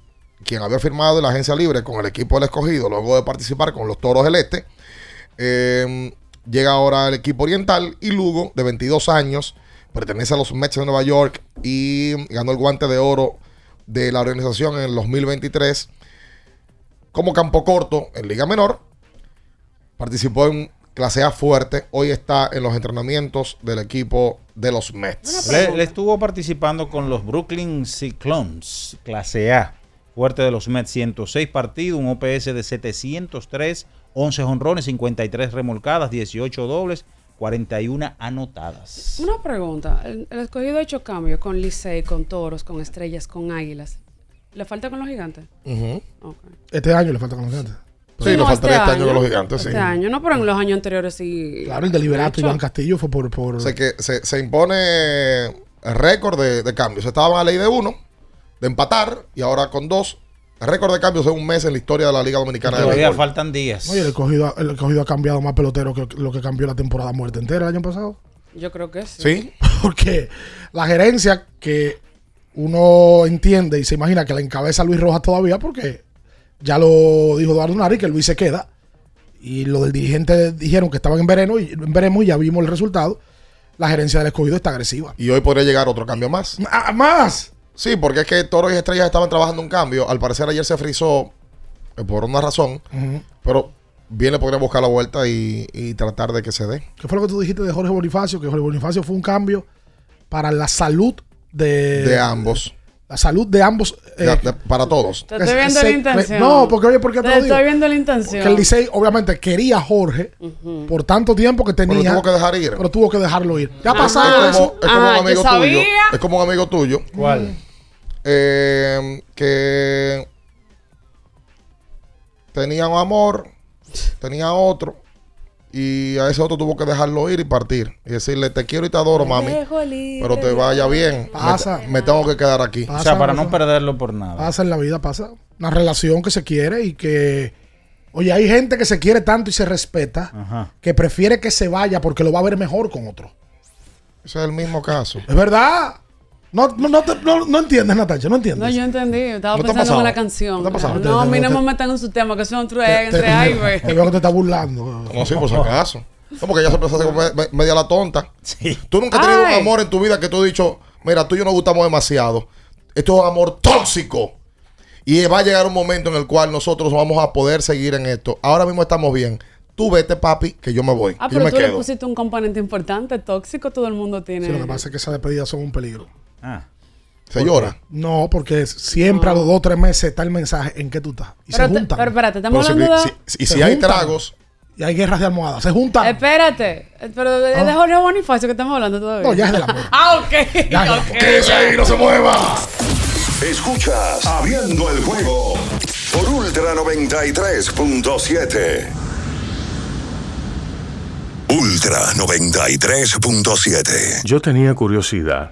S5: quien había firmado en la agencia libre con el equipo del escogido luego de participar con los Toros del Este, eh, llega ahora al equipo oriental y Lugo, de 22 años, pertenece a los Mets de Nueva York y ganó el guante de oro de la organización en el 2023 como campo corto en Liga Menor. Participó en clase A fuerte. Hoy está en los entrenamientos del equipo de los Mets.
S1: Le, le estuvo participando con los Brooklyn Cyclones, clase A. Fuerte de los Mets, 106 partidos, un OPS de 703, 11 honrones, 53 remolcadas, 18 dobles, 41 anotadas.
S6: Una pregunta. El, el escogido ha hecho cambios con Licey, con toros, con estrellas, con águilas. ¿Le falta con los gigantes?
S4: Este año le falta con los gigantes.
S5: Sí, le
S6: No,
S5: faltaría este año con los gigantes, sí.
S6: Este año, no, pero en los años anteriores sí.
S4: Claro, el deliberato Iván. Castillo fue por... por
S5: O sea que se, se impone el récord de, de cambios. Estaban a ley de uno, de empatar, y ahora con dos. El récord de cambios en un mes en la historia de la Liga Dominicana de
S1: Todavía faltan días.
S4: Oye, el escogido, el escogido ha cambiado más pelotero que lo que cambió la temporada muerte entera el año pasado.
S6: Yo creo que sí.
S5: Sí,
S4: Porque la gerencia que uno entiende y se imagina que la encabeza Luis Rojas todavía, porque ya lo dijo Eduardo Nari, que Luis se queda. Y lo del dirigente dijeron que estaban en verano y en veremos y ya vimos el resultado. La gerencia del escogido está agresiva.
S5: y hoy podría llegar otro cambio más.
S4: ¡Ah, ¡Más!
S5: Sí, porque es que Toros y Estrellas estaban trabajando un cambio. Al parecer ayer se frizó eh, por una razón, pero bien le podría buscar la vuelta y, y tratar de que se dé.
S4: ¿Qué fue lo que tú dijiste de Jorge Bonifacio? Que Jorge Bonifacio fue un cambio para la salud de...
S5: De ambos.
S4: La salud de ambos. eh,
S5: De- de- para todos.
S6: Te estoy viendo
S4: se-
S6: la intención.
S4: No, porque oye, ¿por qué te,
S6: Te
S4: lo digo?
S6: estoy viendo la intención.
S4: Que el Licey obviamente quería a Jorge por tanto tiempo que tenía.
S5: Pero tuvo que dejar ir.
S4: Pero tuvo que dejarlo ir. Ya ha
S6: Ajá.
S4: pasado
S5: Es como, es como
S6: Ah,
S5: un amigo
S6: yo
S5: tuyo. Es como un amigo tuyo.
S1: ¿Cuál?
S5: eh, que tenía un amor, tenía otro, y a ese otro tuvo que dejarlo ir y partir. Y decirle, te quiero y te adoro, mami, pero te vaya bien. Me-
S4: Pasa.
S5: Me, tengo que quedar aquí.
S1: O sea, para
S4: pasa.
S1: no perderlo por nada.
S4: Pasa en la vida, pasa. Una relación que se quiere y que. Oye, hay gente que se quiere tanto y se respeta
S1: Ajá.
S4: que prefiere que se vaya porque lo va a ver mejor con otro.
S5: Ese es el mismo caso.
S4: Es verdad. No, no, no, te- no, no entiendes, Natacha, no entiendes.
S6: No, yo entendí. Estaba
S4: ¿No
S6: pensando en la canción.
S4: ¿No te?
S6: No, a mí no me metan en su tema, que son entre,
S4: te-
S6: entre ay, güey.
S4: te veo que te está burlando.
S5: No, sí, por si acaso. No, porque ella siempre se hace como me- me- media la tonta. Tú nunca has tenido un amor en tu vida que tú has dicho, mira, tú y yo nos gustamos demasiado. Esto es un amor tóxico. Y va a llegar un momento en el cual nosotros vamos a poder seguir en esto. Ahora mismo estamos bien. Tú vete, papi, que yo me voy.
S6: Ah,
S5: que yo
S6: pero
S5: me
S6: tú le
S5: quedo.
S6: pusiste un componente importante, tóxico, todo el mundo tiene.
S4: Sí, lo que pasa es que esas despedidas son un peligro.
S1: Ah.
S5: Se llora.
S4: No, porque siempre a los dos o tres meses está el mensaje en que tú estás. Y
S6: Pero
S4: se
S6: te-
S4: juntan.
S6: pero espérate, estamos
S4: Pero
S6: hablando de-
S4: si-
S5: Y
S4: se
S5: si hay
S4: juntan.
S5: tragos.
S4: Y hay guerras de almohadas. Se juntan.
S6: Espérate, eh, pero es de Jorge Bonifacio que estamos hablando todavía.
S4: No, ya es del amor.
S6: ah, ok.
S4: Ya, ya.
S6: ok,
S2: Quédese ahí, no se mueva. Escuchas Abriendo el juego por Ultra 93.7. Ultra 93.7.
S10: Yo tenía curiosidad.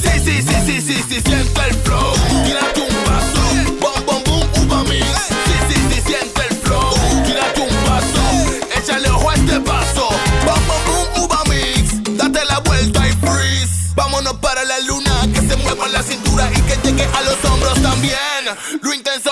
S11: Sí, sí, sí, sí, sí, sí, siente el flow. Tírate un paso. Bom, bom, boom, uva mix. Sí, sí, sí, siente el flow. Tírate un paso. Échale ojo a este paso. Bom, bom, boom, uva mix. Date la vuelta y freeze. Vámonos para la luna. Que se mueva la cintura y que llegue a los hombros también. Lo intenso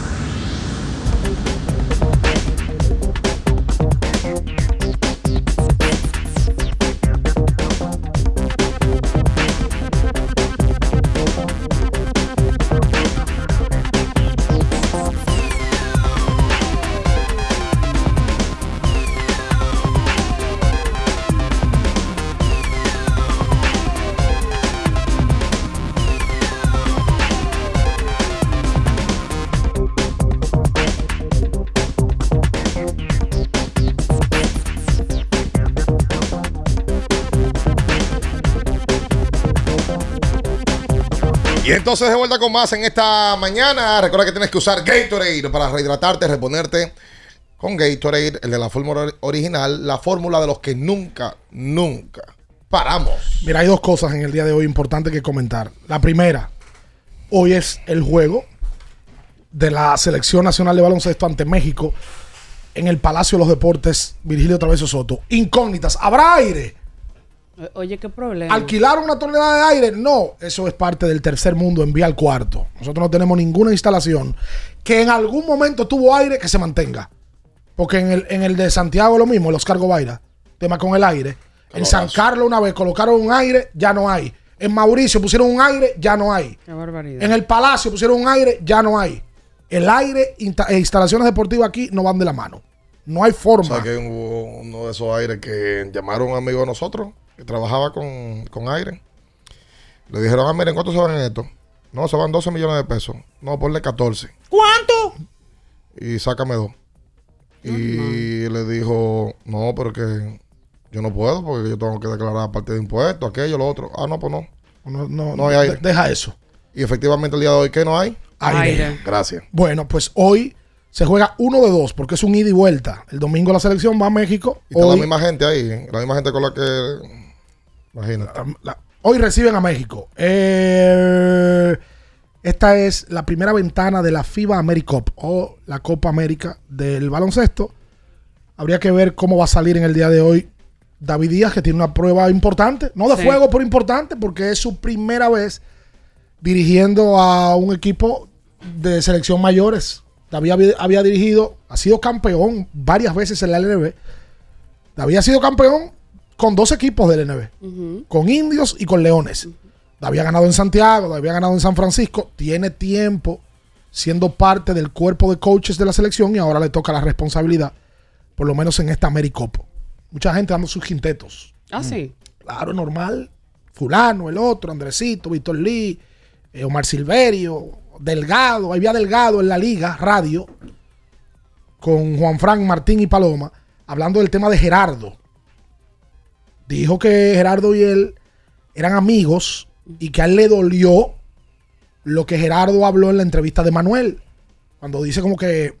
S5: entonces de vuelta con más en esta mañana. Recuerda que tienes que usar Gatorade para rehidratarte, reponerte con Gatorade, el de la fórmula or- original, la fórmula de los que nunca, nunca paramos.
S4: Mira, hay dos cosas en el día de hoy importantes que comentar. La primera, hoy es el juego de la Selección Nacional de Baloncesto ante México en el Palacio de los Deportes, Virgilio Traveso Soto. Incógnitas. ¿Habrá aire?
S6: O- Oye, qué problema.
S4: ¿Alquilar una tonelada de aire? No, eso es parte del tercer mundo, envía al cuarto. Nosotros no tenemos ninguna instalación que en algún momento tuvo aire que se mantenga. Porque en el, en el de Santiago es lo mismo, los cargo Baira, tema con el aire. En San Carlos una vez colocaron un aire, ya no hay. En Mauricio pusieron un aire, ya no hay.
S6: Qué barbaridad.
S4: En el Palacio pusieron un aire, ya no hay. El aire e instalaciones deportivas aquí no van de la mano. No hay
S5: O
S4: forma.
S5: sea, que hubo uno de esos aires que llamaron a un amigo de nosotros que trabajaba con, con aire. Le dijeron, ah, miren, ¿cuánto se van en esto? No, se van 12 millones de pesos. No, ponle 14.
S4: ¿Cuánto?
S5: Y sácame dos. Y le dijo, no, pero que yo no puedo porque yo tengo que declarar parte de impuestos, aquello, lo otro. Ah, no, pues no.
S4: No, no,
S5: No hay aire.
S4: de- Deja eso.
S5: Y efectivamente el día de hoy, ¿qué no hay?
S4: Aire.
S6: Aire.
S5: Gracias.
S4: Bueno, pues hoy se juega uno de dos porque es un ida y vuelta. El domingo la selección va a México.
S5: Y está la misma gente ahí, la misma gente con la que... Imagínate.
S4: la- hoy reciben a México. Eh, esta es la primera ventana de la FIBA AmeriCup o la Copa América del baloncesto. Habría que ver cómo va a salir en el día de hoy David Díaz, que tiene una prueba importante. No de
S6: Sí.
S4: fuego, pero importante porque es su primera vez dirigiendo a un equipo de selección mayores. David había, había dirigido, ha sido campeón varias veces en la LNB. David ha sido campeón con dos equipos del LNB, con indios y con leones. David ha ganado en Santiago, David ha ganado en San Francisco. Tiene tiempo siendo parte del cuerpo de coaches de la selección y ahora le toca la responsabilidad, por lo menos en esta AmeriCup. Mucha gente dando sus quintetos.
S6: Ah, sí.
S4: Claro, normal. Fulano, el otro, Andresito, Víctor Lee, eh, Omar Silverio, Delgado, había Delgado en la liga, radio, con Juan Frank, Martín y Paloma, hablando del tema de Gerardo. Dijo que Gerardo y él eran amigos y que a él le dolió lo que Gerardo habló en la entrevista de Manuel, cuando dice como que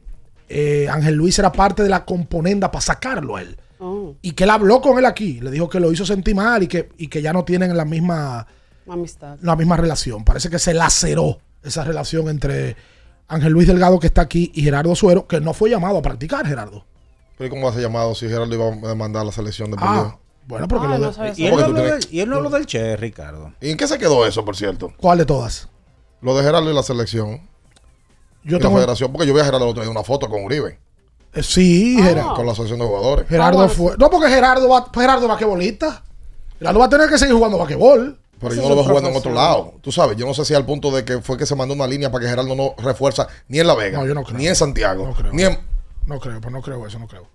S4: eh, Ángel Luis era parte de la componenda para sacarlo a él.
S6: Oh,
S4: Y que él habló con él aquí, le dijo que lo hizo sentir mal y que, y que ya no tienen la misma,
S6: amistad.
S4: la misma relación. Parece que se laceró esa relación entre Ángel Luis Delgado que está aquí y Gerardo Suero, que no fue llamado a practicar, Gerardo.
S5: Pero ¿y cómo va a ser llamado si Gerardo iba a demandar la selección de
S4: Ah,
S5: perdido?
S4: Bueno, porque
S6: Ah,
S4: lo de-
S6: no sabía
S1: Y él,
S5: ¿Cómo
S1: no habló del, y él no habló del Che, Ricardo.
S5: ¿Y en qué se quedó eso, por cierto?
S4: ¿Cuál de todas?
S5: Lo de Gerardo y la selección.
S4: Yo
S5: y
S4: tengo-
S5: la federación, porque yo vi a Gerardo el otro día una foto con Uribe.
S4: Eh, sí,
S6: Ah.
S4: Gerardo.
S5: Con la asociación de jugadores.
S4: Gerardo fue. No, porque Gerardo va, Gerardo basquetbolista. Gerardo va a tener que seguir jugando basquetbol.
S5: Pero yo no lo veo jugando en otro lado. Tú sabes, yo no sé si al punto de que fue que se mandó una línea para que Gerardo no refuerza ni en La Vega,
S4: No, yo no creo.
S5: ni en Santiago,
S4: No creo.
S5: ni en...
S4: No creo, pues no creo eso, no creo.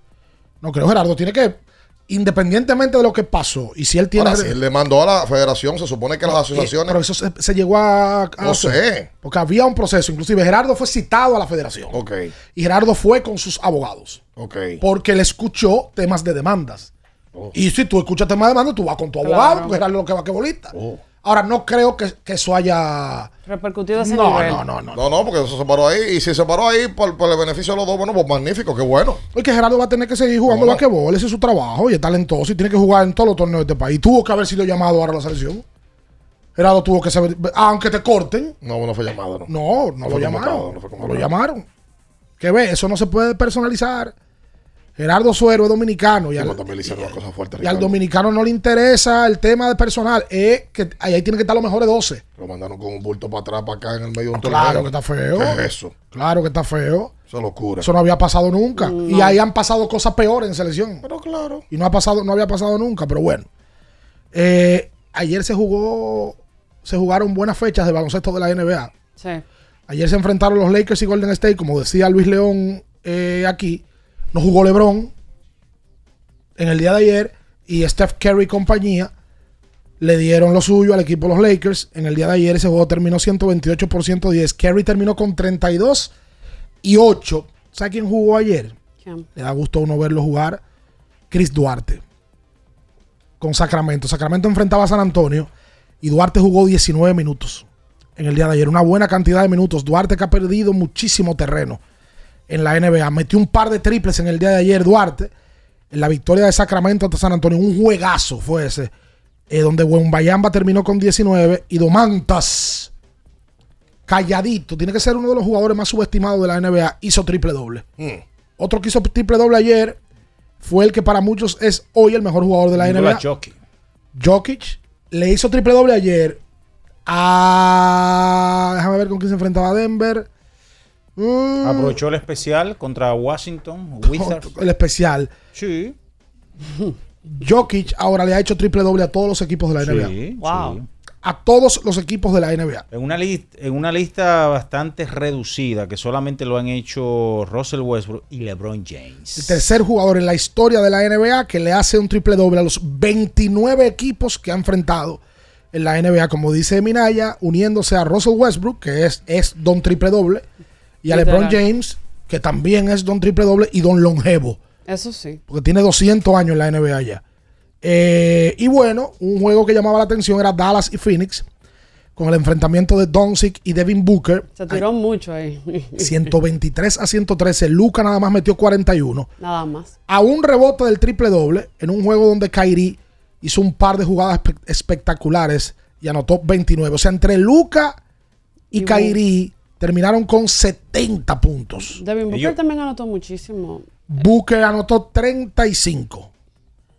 S4: No creo, Gerardo. Tiene que, independientemente de lo que pasó, y si él tiene.
S5: Ahora, si él le mandó a la federación, se supone que las
S4: Eh,
S5: asociaciones...
S4: Pero eso se, se llegó a, a
S5: No
S4: hacer.
S5: sé.
S4: Porque había un proceso. Inclusive Gerardo fue citado a la federación.
S5: Ok,
S4: Y Gerardo fue con sus abogados.
S5: ok.
S4: Porque él escuchó temas de demandas.
S5: Oh.
S4: Y si tú escuchas temas de demandas, tú vas con tu
S6: Claro.
S4: abogado, porque Gerardo es lo que va que bolita.
S5: Oh.
S4: Ahora, no creo que, que eso haya.
S6: Repercutido ese
S4: No,
S6: nivel.
S4: no, no, no.
S5: No, no, porque eso se paró ahí. Y si se paró ahí por, por el beneficio de los dos, bueno, pues magnífico, qué bueno.
S4: Porque Gerardo va a tener que seguir jugando
S5: No, no.
S4: basquetbol, ese es su trabajo y es talentoso y tiene que jugar en todos los torneos de este país. Tuvo que haber sido llamado ahora a la selección. Gerardo tuvo que saber, aunque te corten,
S5: No, no fue llamado, ¿no?
S4: no, no,
S5: No
S4: lo
S5: fue
S4: llamaron.
S5: convocado, no fue
S4: No, lo llamaron. Que ve, eso no se puede personalizar. Gerardo Suero es dominicano y al,
S5: también le hicieron una cosa fuerte,
S4: y al dominicano no le interesa el tema de personal. Es que ahí, ahí tienen que estar los mejores 12.
S5: Lo mandaron con un bulto para atrás, para acá, en el medio de un torneo.
S4: Claro que está feo.
S5: ¿Qué es eso?
S4: Claro que está feo.
S5: Eso es locura.
S4: Eso no había pasado nunca. Y ahí han pasado cosas peores en selección.
S5: Pero claro.
S4: Y no ha pasado, no había pasado nunca, pero bueno. Eh, ayer se jugó, se jugaron buenas fechas de baloncesto de la NBA.
S6: Sí.
S4: Ayer se enfrentaron los Lakers y Golden State, como decía Luis León eh, aquí. No jugó LeBron en el día de ayer y Steph Curry y compañía le dieron lo suyo al equipo de los Lakers. En el día de ayer ese juego terminó 128 por 110. Curry terminó con 32 y 8. ¿Sabe quién jugó ayer?
S6: ¿Quién?
S4: Le da gusto a uno verlo jugar. Chris Duarte. Con Sacramento. Sacramento enfrentaba a San Antonio y Duarte jugó 19 minutos en el día de ayer. Una buena cantidad de minutos. Duarte que ha perdido muchísimo terreno en la NBA. Metió un par de triples en el día de ayer Duarte. En la victoria de Sacramento ante San Antonio. Un juegazo fue ese. eh, donde Bayamba terminó con 19 y Domantas calladito. Tiene que ser uno de los jugadores más subestimados de la NBA. Hizo triple doble.
S5: Hmm.
S4: Otro que hizo triple doble ayer fue el que para muchos es hoy el mejor jugador de la NBA.
S1: Jokic.
S4: Jokic le hizo triple doble ayer a. Déjame ver con quién se enfrentaba Denver. Mm,
S1: Aprovechó el especial contra Washington Wizards.
S4: el especial.
S1: Sí.
S4: Jokic ahora le ha hecho triple doble a todos los equipos de la NBA.
S1: Sí,
S6: Wow.
S1: sí.
S4: A todos los equipos de la NBA.
S1: En una, lista, en una lista bastante reducida que solamente lo han hecho Russell Westbrook y LeBron James.
S4: El tercer jugador en la historia de la NBA que le hace un triple doble a los 29 equipos que ha enfrentado en la NBA, como dice Minaya, uniéndose a Russell Westbrook, que es, es don triple doble, y a. LeBron James, que también es don triple doble y don longevo,
S6: Eso sí.
S4: porque tiene 200 años en la NBA ya. Eh, y bueno, un juego que llamaba la atención era Dallas y Phoenix, con el enfrentamiento de Doncic y Devin Booker.
S6: Se tiró mucho ahí.
S4: 123 a 113. Luca nada más metió 41
S6: Nada más.
S4: a un rebote del triple doble en un juego donde Kyrie hizo un par de jugadas espe- espectaculares y anotó 29. O sea, entre Luca y,
S6: Y
S4: Kyrie terminaron con 70 puntos.
S6: Devin Booker también anotó muchísimo.
S4: Booker anotó 35.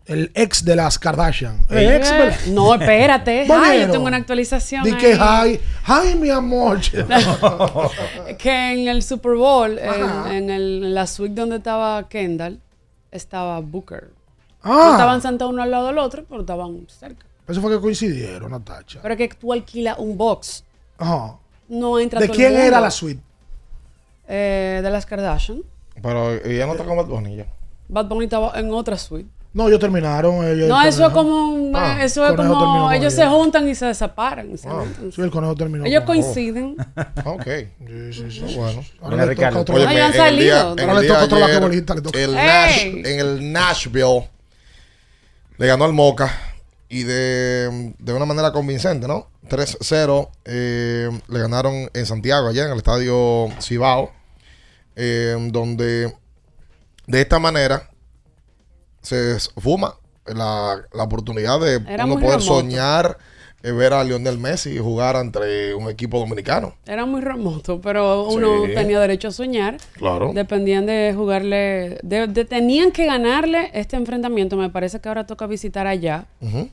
S4: El ex de las Kardashian. El
S6: Eh,
S4: ex, ¿verdad?
S6: no, espérate. Ay, yo tengo una actualización.
S4: Di que hi, hi, mi amor.
S6: que en el Super Bowl, en, el- en la suite donde estaba Kendall, estaba Booker.
S4: Ah.
S6: No estaban sentados uno al lado del otro, pero estaban cerca.
S4: Eso fue que coincidieron, Natacha.
S6: Pero es que tú alquilas un box.
S4: Ajá.
S6: No entra
S4: ¿De
S6: todo el
S4: quién
S6: mundo.
S4: era la suite?
S6: Eh, de las Kardashian.
S5: Pero ella no está con Bad Bunny ya.
S6: Bad Bunny estaba en otra suite.
S4: No, ellos terminaron. ellos-
S6: No,
S4: el
S6: eso es como, un-
S4: Ah,
S6: eso es
S4: Conejo terminó
S6: como
S4: con
S6: ellos
S4: ella.
S6: se juntan y se desaparan. se juntan.
S4: Sí, el conejo terminó.
S6: Ellos
S4: con-
S6: coinciden.
S5: Ok.
S4: Sí, sí, sí.
S5: Bueno.
S4: Ahora le toca otro.
S5: Óyeme,
S6: Ay, han
S5: en el día-
S6: salido.
S5: en
S4: Ahora
S5: el
S4: le
S5: día
S4: toca otro
S5: ayer,
S4: basquetbolista, le toca.
S5: el
S6: ¡Ey!
S5: Nash- en el Nashville le ganó al Moca y de, de una manera convincente, ¿no? 3-0 eh, le ganaron en Santiago, allá en el estadio Cibao, eh, donde de esta manera se fuma la, la oportunidad de
S6: Era
S5: uno poder
S6: remoto.
S5: soñar eh, ver a Lionel Messi jugar entre un equipo dominicano.
S6: Era muy remoto, pero uno
S5: Sí.
S6: tenía derecho a soñar.
S5: Claro.
S6: Dependían de jugarle. de- de- tenían que ganarle este enfrentamiento. Me parece que ahora toca visitar allá.
S5: Ujú.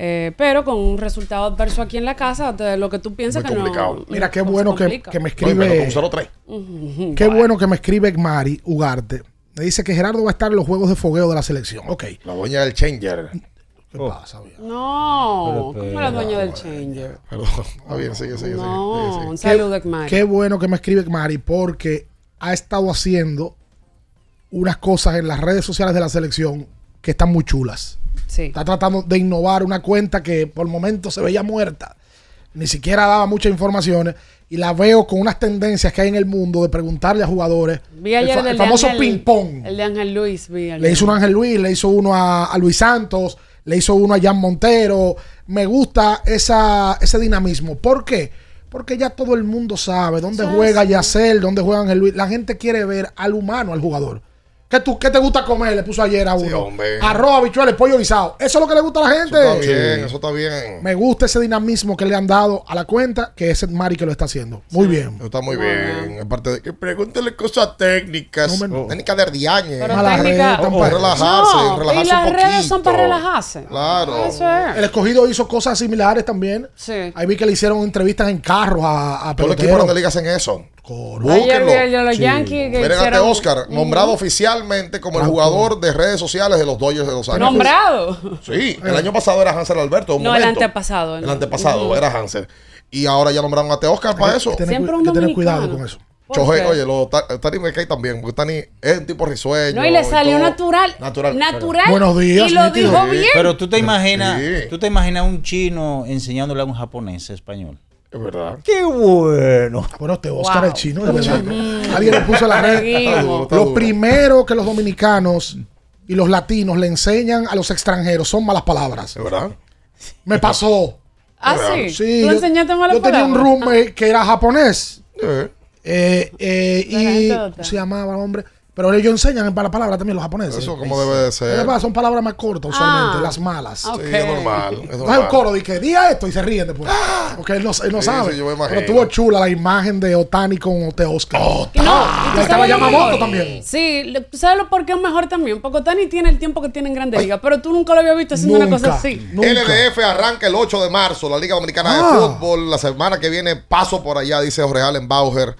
S6: Eh, pero con un resultado adverso aquí en la casa, de lo que tú piensas
S5: Muy
S6: que
S5: complicado.
S6: no.
S4: Mira, qué bueno que, que me escribe.
S5: con 0-3.
S6: Ujú.
S4: Qué bueno que me escribe Mari Ugarte. Me dice que Gerardo va a estar en los juegos de fogueo de la selección. Ok.
S5: La dueña del Changer.
S4: ¿Qué pasa, viejo?
S6: No,
S1: Pero,
S6: ¿cómo la dueña del Changer?
S5: Perdón. Está bien, sigue, sigue, sigue,
S6: No,
S5: sigue, sigue.
S6: un saludo, Ekmari.
S4: Qué bueno que me escribe Mari porque ha estado haciendo unas cosas en las redes sociales de la selección que están muy chulas.
S6: Sí.
S4: Está tratando de innovar una cuenta que por el momento se veía muerta. Ni siquiera daba muchas informaciones. Y la veo con unas tendencias que hay en el mundo de preguntarle a jugadores.
S6: Vi
S4: el, fa- famoso ping-pong.
S6: El de Ángel Luis, vi.
S4: Le hizo uno a Ángel Luis, le hizo uno a, a Luis Santos, le hizo uno a Jan Montero. Me gusta esa, ese dinamismo. ¿Por qué? Porque ya todo el mundo sabe dónde juega. Yacel, dónde juega Ángel Luis. La gente quiere ver al humano, al jugador. ¿Qué, tú, ¿Qué te gusta comer? Le puso ayer a uno.
S5: Sí, hombre.
S4: Arroz, habichuelas, pollo guisado. Eso es lo que le gusta a la gente.
S5: Eso está bien, eso está bien.
S4: Me gusta ese dinamismo que le han dado a la cuenta, que es el Mari que lo está haciendo. Muy bien.
S5: Eso está muy bien. Aparte de que pregúntele cosas técnicas.
S4: No, me-
S5: Técnicas de Ardiañe.
S6: Técnica-.
S5: Oh, relajarse,
S6: No,
S5: relajarse
S6: y las
S5: un
S6: redes son para relajarse.
S5: Claro.
S6: Eso es.
S4: El escogido hizo cosas similares también.
S6: Sí.
S4: Ahí vi que le hicieron entrevistas en carros a, a
S5: Todos los equipos grandes ligas hacen eso.
S4: Coro.
S6: Ayer el de
S5: Búsquenlo.
S6: los
S4: Sí.
S6: Yankees que
S5: Miren a
S6: hicieron-
S5: Oscar, nombrado oficialmente como el jugador de redes sociales de los Dodgers de Los Ángeles.
S6: Nombrado.
S5: Sí, el año pasado era Hansel Alberto. un
S6: No, el antepasado.
S5: El antepasado era Hansel. Y ahora ya nombraron a Te Oscar para eso.
S4: Hay que tener,
S6: Siempre
S4: cu-
S6: un
S4: hay que tener
S6: dominicano.
S4: cuidado con eso.
S6: ¿Por
S5: Chohei,
S6: qué?
S5: oye, lo, Ta- Tani me cae también, porque Tani es un tipo risueño.
S6: No, y le salió natural.
S5: Natural.
S6: Natural.
S4: Buenos días,
S6: Y lo dijo
S5: Sí.
S6: bien.
S1: Pero tú te imaginas,
S5: Sí.
S1: tú te imaginas un chino enseñándole a un japonés español.
S5: Es verdad.
S1: ¡Qué bueno!
S4: Bueno, este Oscar
S6: Wow.
S4: el chino, de verdad. Alguien le puso en la red. Lo primero que los dominicanos y los latinos le enseñan a los extranjeros son malas palabras.
S5: Es verdad.
S4: Me pasó.
S6: Ah, sí.
S4: Sí,
S6: ¿Tú
S4: yo-
S6: enseñaste malas
S4: Yo tenía un
S6: palabras?
S4: roommate que era japonés.
S5: Eh,
S4: Eh, eh, y
S6: gente otra.
S4: ¿cómo se llamaba, hombre? Pero ellos enseñan para palabras también los japoneses.
S5: Eso como debe de ser.
S4: Verdad, Son palabras más cortas usualmente,
S6: Ah,
S4: las malas.
S6: ok.
S5: Sí, es normal. Es
S4: No es
S5: normal.
S4: un coro de que diga esto y se ríen después. Porque él no, él no
S5: Sí,
S4: sabe.
S5: sí, yo me imagino.
S4: Pero tuvo chula la imagen de Otani con Teoscar.
S6: Y no, y tú
S4: estaba Yamamoto también.
S6: Sí, lo- ¿tú sabes lo por qué es mejor también? Porque Otani tiene el tiempo que tiene en Grande Liga, pero tú nunca lo habías visto haciendo una cosa así.
S5: LDF arranca el 8 de marzo, la Liga Dominicana de
S4: Ah.
S5: Fútbol. La semana que viene paso por allá, dice Jorge Allen Bauer,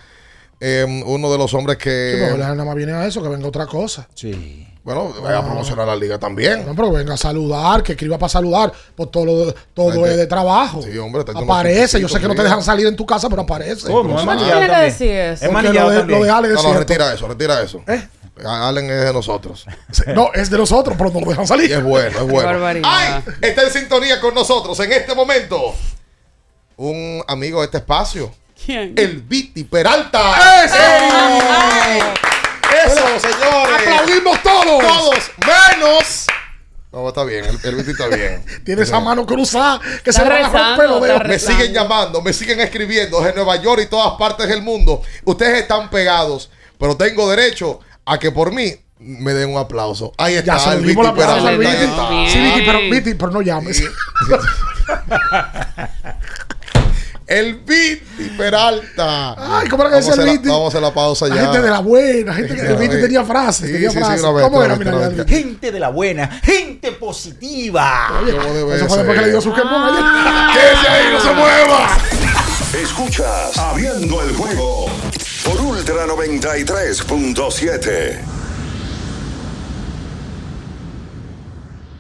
S5: eh, uno de los hombres
S4: Sí, pero
S5: que...
S4: nada más viene a eso, que venga otra cosa.
S1: Sí.
S5: Bueno, vaya a promocionar la liga también.
S4: No, pero venga a saludar, que escriba para saludar. Pues todo, lo- todo
S5: Gente-
S4: es de trabajo.
S5: Sí, hombre,
S4: aparece. Yo sé que no te dejan salir en tu casa, pero aparece.
S1: ¿Cómo? Es
S6: ¿Por qué
S1: manillado
S6: tiene que
S1: también.
S6: decir eso?
S1: Es manillado
S4: lo de, lo de
S5: No, no, retira eso, retira eso.
S4: ¿Eh?
S5: Allen es de nosotros.
S4: No, es de nosotros, pero no lo dejan
S5: Y
S4: salir.
S5: es bueno, es bueno. ¡Ay! Está en sintonía con nosotros en este momento. Un amigo de este espacio.
S6: ¿Quién?
S5: El Viti Peralta.
S4: ¡Eso!
S5: ¡Eso, señores!
S4: ¡Aplaudimos todos!
S5: Todos, menos. No, está bien, el, el Viti está bien.
S4: Tiene esa mano cruzada que
S6: Está
S4: se va a romper
S6: rezando,
S4: los dedos.
S5: Me
S6: rezando.
S5: siguen llamando, me siguen escribiendo desde Nueva York y todas partes del mundo. Ustedes están pegados, pero tengo derecho a que por mí me den un aplauso. Ahí está,
S4: Ya
S5: el Viti Peralta. ahí está.
S4: Sí, pero, Viti, pero no llames.
S5: El Viti Peralta.
S4: Ay, ¿cómo era que decía el Viti?
S5: Vamos a hacer la pausa
S4: La
S5: ya.
S4: gente de la buena, gente que
S5: Sí,
S4: el Viti
S5: sí.
S4: tenía frases,
S5: Sí,
S4: tenía
S5: sí, sí,
S4: frases.
S5: una vez,
S4: ¿Cómo era? Mira.
S1: Gente de la buena, gente positiva.
S4: Oye,
S5: ¿Cómo debe
S4: eso fue después que
S5: ser?
S4: le dio su quemón ayer.
S5: ¡Quédese ahí, no se mueva!
S2: Escuchas Abriendo el juego por Ultra 93.7.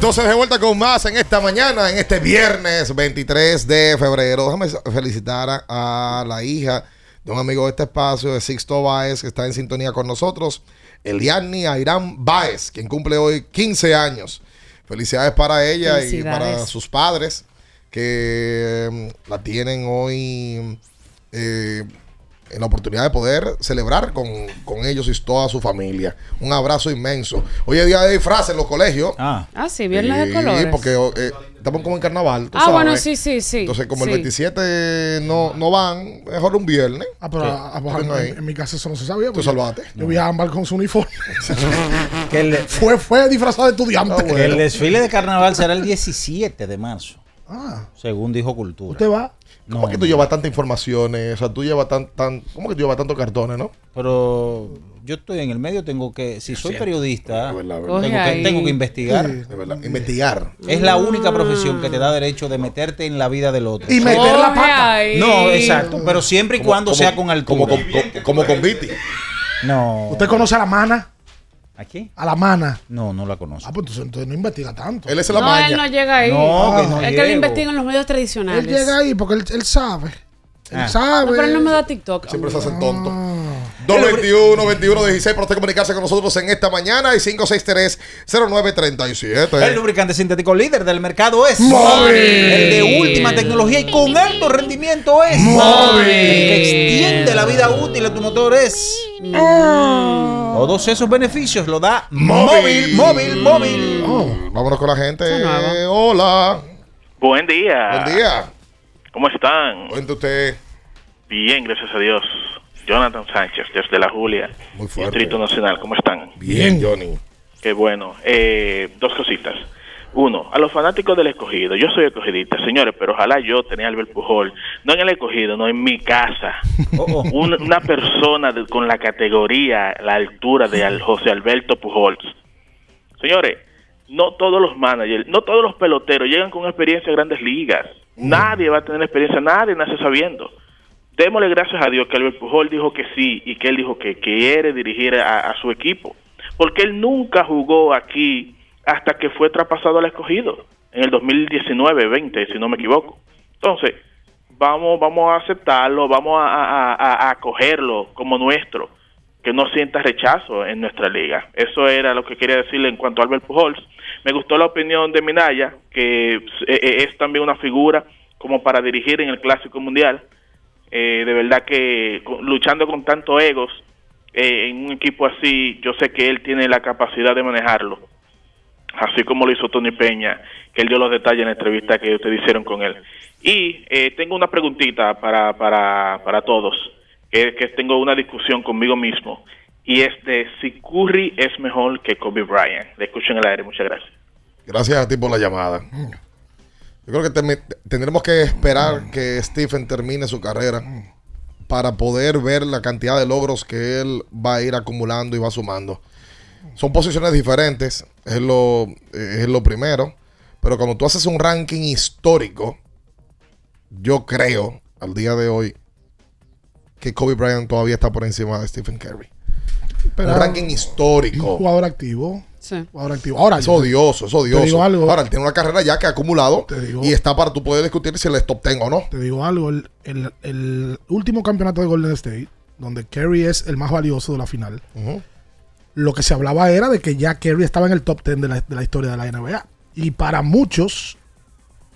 S5: Entonces, de vuelta con más en esta mañana, en este viernes 23 de febrero. Déjame felicitar a, a la hija de un amigo de este espacio, de Sixto Baez, que está en sintonía con nosotros, Eliani Airam Baez, quien cumple hoy 15 años. Felicidades para ella y para sus padres, que mm, la tienen hoy eh, la oportunidad de poder celebrar con, con ellos y toda su familia. Un abrazo inmenso. Hoy es día de disfraces en los colegios.
S1: Ah,
S6: Ah, sí, viernes de
S5: Sí,
S6: colores.
S5: porque eh, estamos como en carnaval. tú
S6: Ah, bueno, sí, sí, sí.
S5: Entonces, como
S6: sí.
S5: el 27 no, no van, mejor un viernes.
S4: Ah, pero ah,
S5: Venga ahí.
S4: en, en mi casa eso no se sabía.
S5: Tú salvaste.
S4: Yo vi a Ámbar con su uniforme.
S1: que el,
S4: fue, fue disfrazado de estudiante.
S1: que el desfile de carnaval será el 17 de marzo,
S4: Ah,
S1: según dijo Cultura.
S4: usted va.
S5: ¿Cómo es que tú llevas tantas informaciones? O sea, tú llevas tan, tan, ¿cómo que tú llevas tantos cartones, no?
S1: Pero yo estoy en el medio, tengo que, si soy periodista, tengo que,
S6: ahí.
S1: tengo que investigar.
S4: Sí.
S5: Investigar.
S1: Es la única profesión que te da derecho de meterte en la vida del otro.
S4: Y meter la pata.
S6: ahí.
S1: No, exacto, pero siempre y
S5: Como-
S1: cuando
S5: como-
S1: sea con altura.
S5: Como como con Viti.
S1: No.
S4: ¿Usted conoce a la mana?
S1: ¿Aquí?
S4: A la mana.
S1: No, no la conozco.
S4: Ah, pues entonces, entonces no investiga tanto.
S5: Él es la
S6: No,
S5: maña.
S6: él no llega ahí.
S1: No, que no
S6: es que lo
S1: llego.
S6: investiga en los medios tradicionales.
S4: Él llega ahí porque él, él sabe. Él
S1: Ah.
S4: sabe.
S6: No, pero él no me da TikTok.
S5: Siempre se hacen tontos. 221 21 16 para usted comunicarse con nosotros en esta mañana y 563 0937.
S1: El lubricante sintético líder del mercado es
S4: Móvil.
S1: El de última tecnología y con alto rendimiento es
S4: Móvil.
S1: El que extiende la vida útil de tu motor es Todos esos beneficios lo da móvil, móvil, móvil.
S5: Oh, vámonos con la gente. Eh, Hola.
S12: Buen día.
S5: Buen día.
S12: ¿Cómo están?
S5: Cuente usted.
S12: Bien, gracias a Dios. Jonathan Sánchez, desde la Julia,
S5: Muy fuerte.
S12: Distrito Nacional. ¿Cómo están?
S5: Bien, Johnny.
S12: Qué bueno. Eh, dos cositas. Uno, a los fanáticos del escogido. Yo soy escogidista, señores, pero ojalá yo tenía a Albert Pujol, no en el escogido, no en mi casa.
S1: Oh,
S12: Una, una persona de- con la categoría, la altura de al- José Alberto Pujols. Señores, no todos los managers, no todos los peloteros llegan con experiencia a grandes ligas. Nadie va a tener experiencia, nadie nace sabiendo. Démosle gracias a Dios que Albert Pujol dijo que sí y que él dijo que quiere dirigir a, su equipo. Porque él nunca jugó aquí hasta que fue traspasado al escogido en el 2019-20, si no me equivoco. Entonces, vamos, vamos a aceptarlo, vamos a, a- a- a acogerlo como nuestro, que no sienta rechazo en nuestra liga. Eso era lo que quería decirle en cuanto a Albert Pujols. Me gustó la opinión de Minaya, que eh, eh, es también una figura como para dirigir en el Clásico Mundial. Eh, de verdad que luchando con tantos egos eh, en un equipo así, yo sé que él tiene la capacidad de manejarlo. así como lo hizo Tony Peña, que él dio los detalles en la entrevista que ustedes hicieron con él. Y eh, tengo una preguntita para, para, para todos, que, que tengo una discusión conmigo mismo, y es de si Curry es mejor que Kobe Bryant. Le escucho en el aire, muchas gracias.
S5: Gracias a ti por la llamada. Yo creo que tendremos que esperar que Stephen termine su carrera para poder ver la cantidad de logros que él va a ir acumulando y va sumando. Son posiciones diferentes, es lo, es lo primero. Pero cuando tú haces un ranking histórico, yo creo al día de hoy que Kobe Bryant todavía está por encima de Stephen Curry.
S4: Pero-
S5: un ranking histórico.
S4: Un jugador activo.
S6: Sí.
S4: Jugador activo. Ahora,
S5: es odioso, es
S4: te
S5: odioso.
S4: digo algo.
S5: Ahora, él tiene una carrera ya que ha acumulado y está para tú poder discutir si él es top 10 o no.
S4: Te digo algo, el, el- el último campeonato de Golden State, donde Kerry es el más valioso de la final, lo que se hablaba era de que ya Kerry estaba en el top 10 de la, de la historia de la NBA. Y para muchos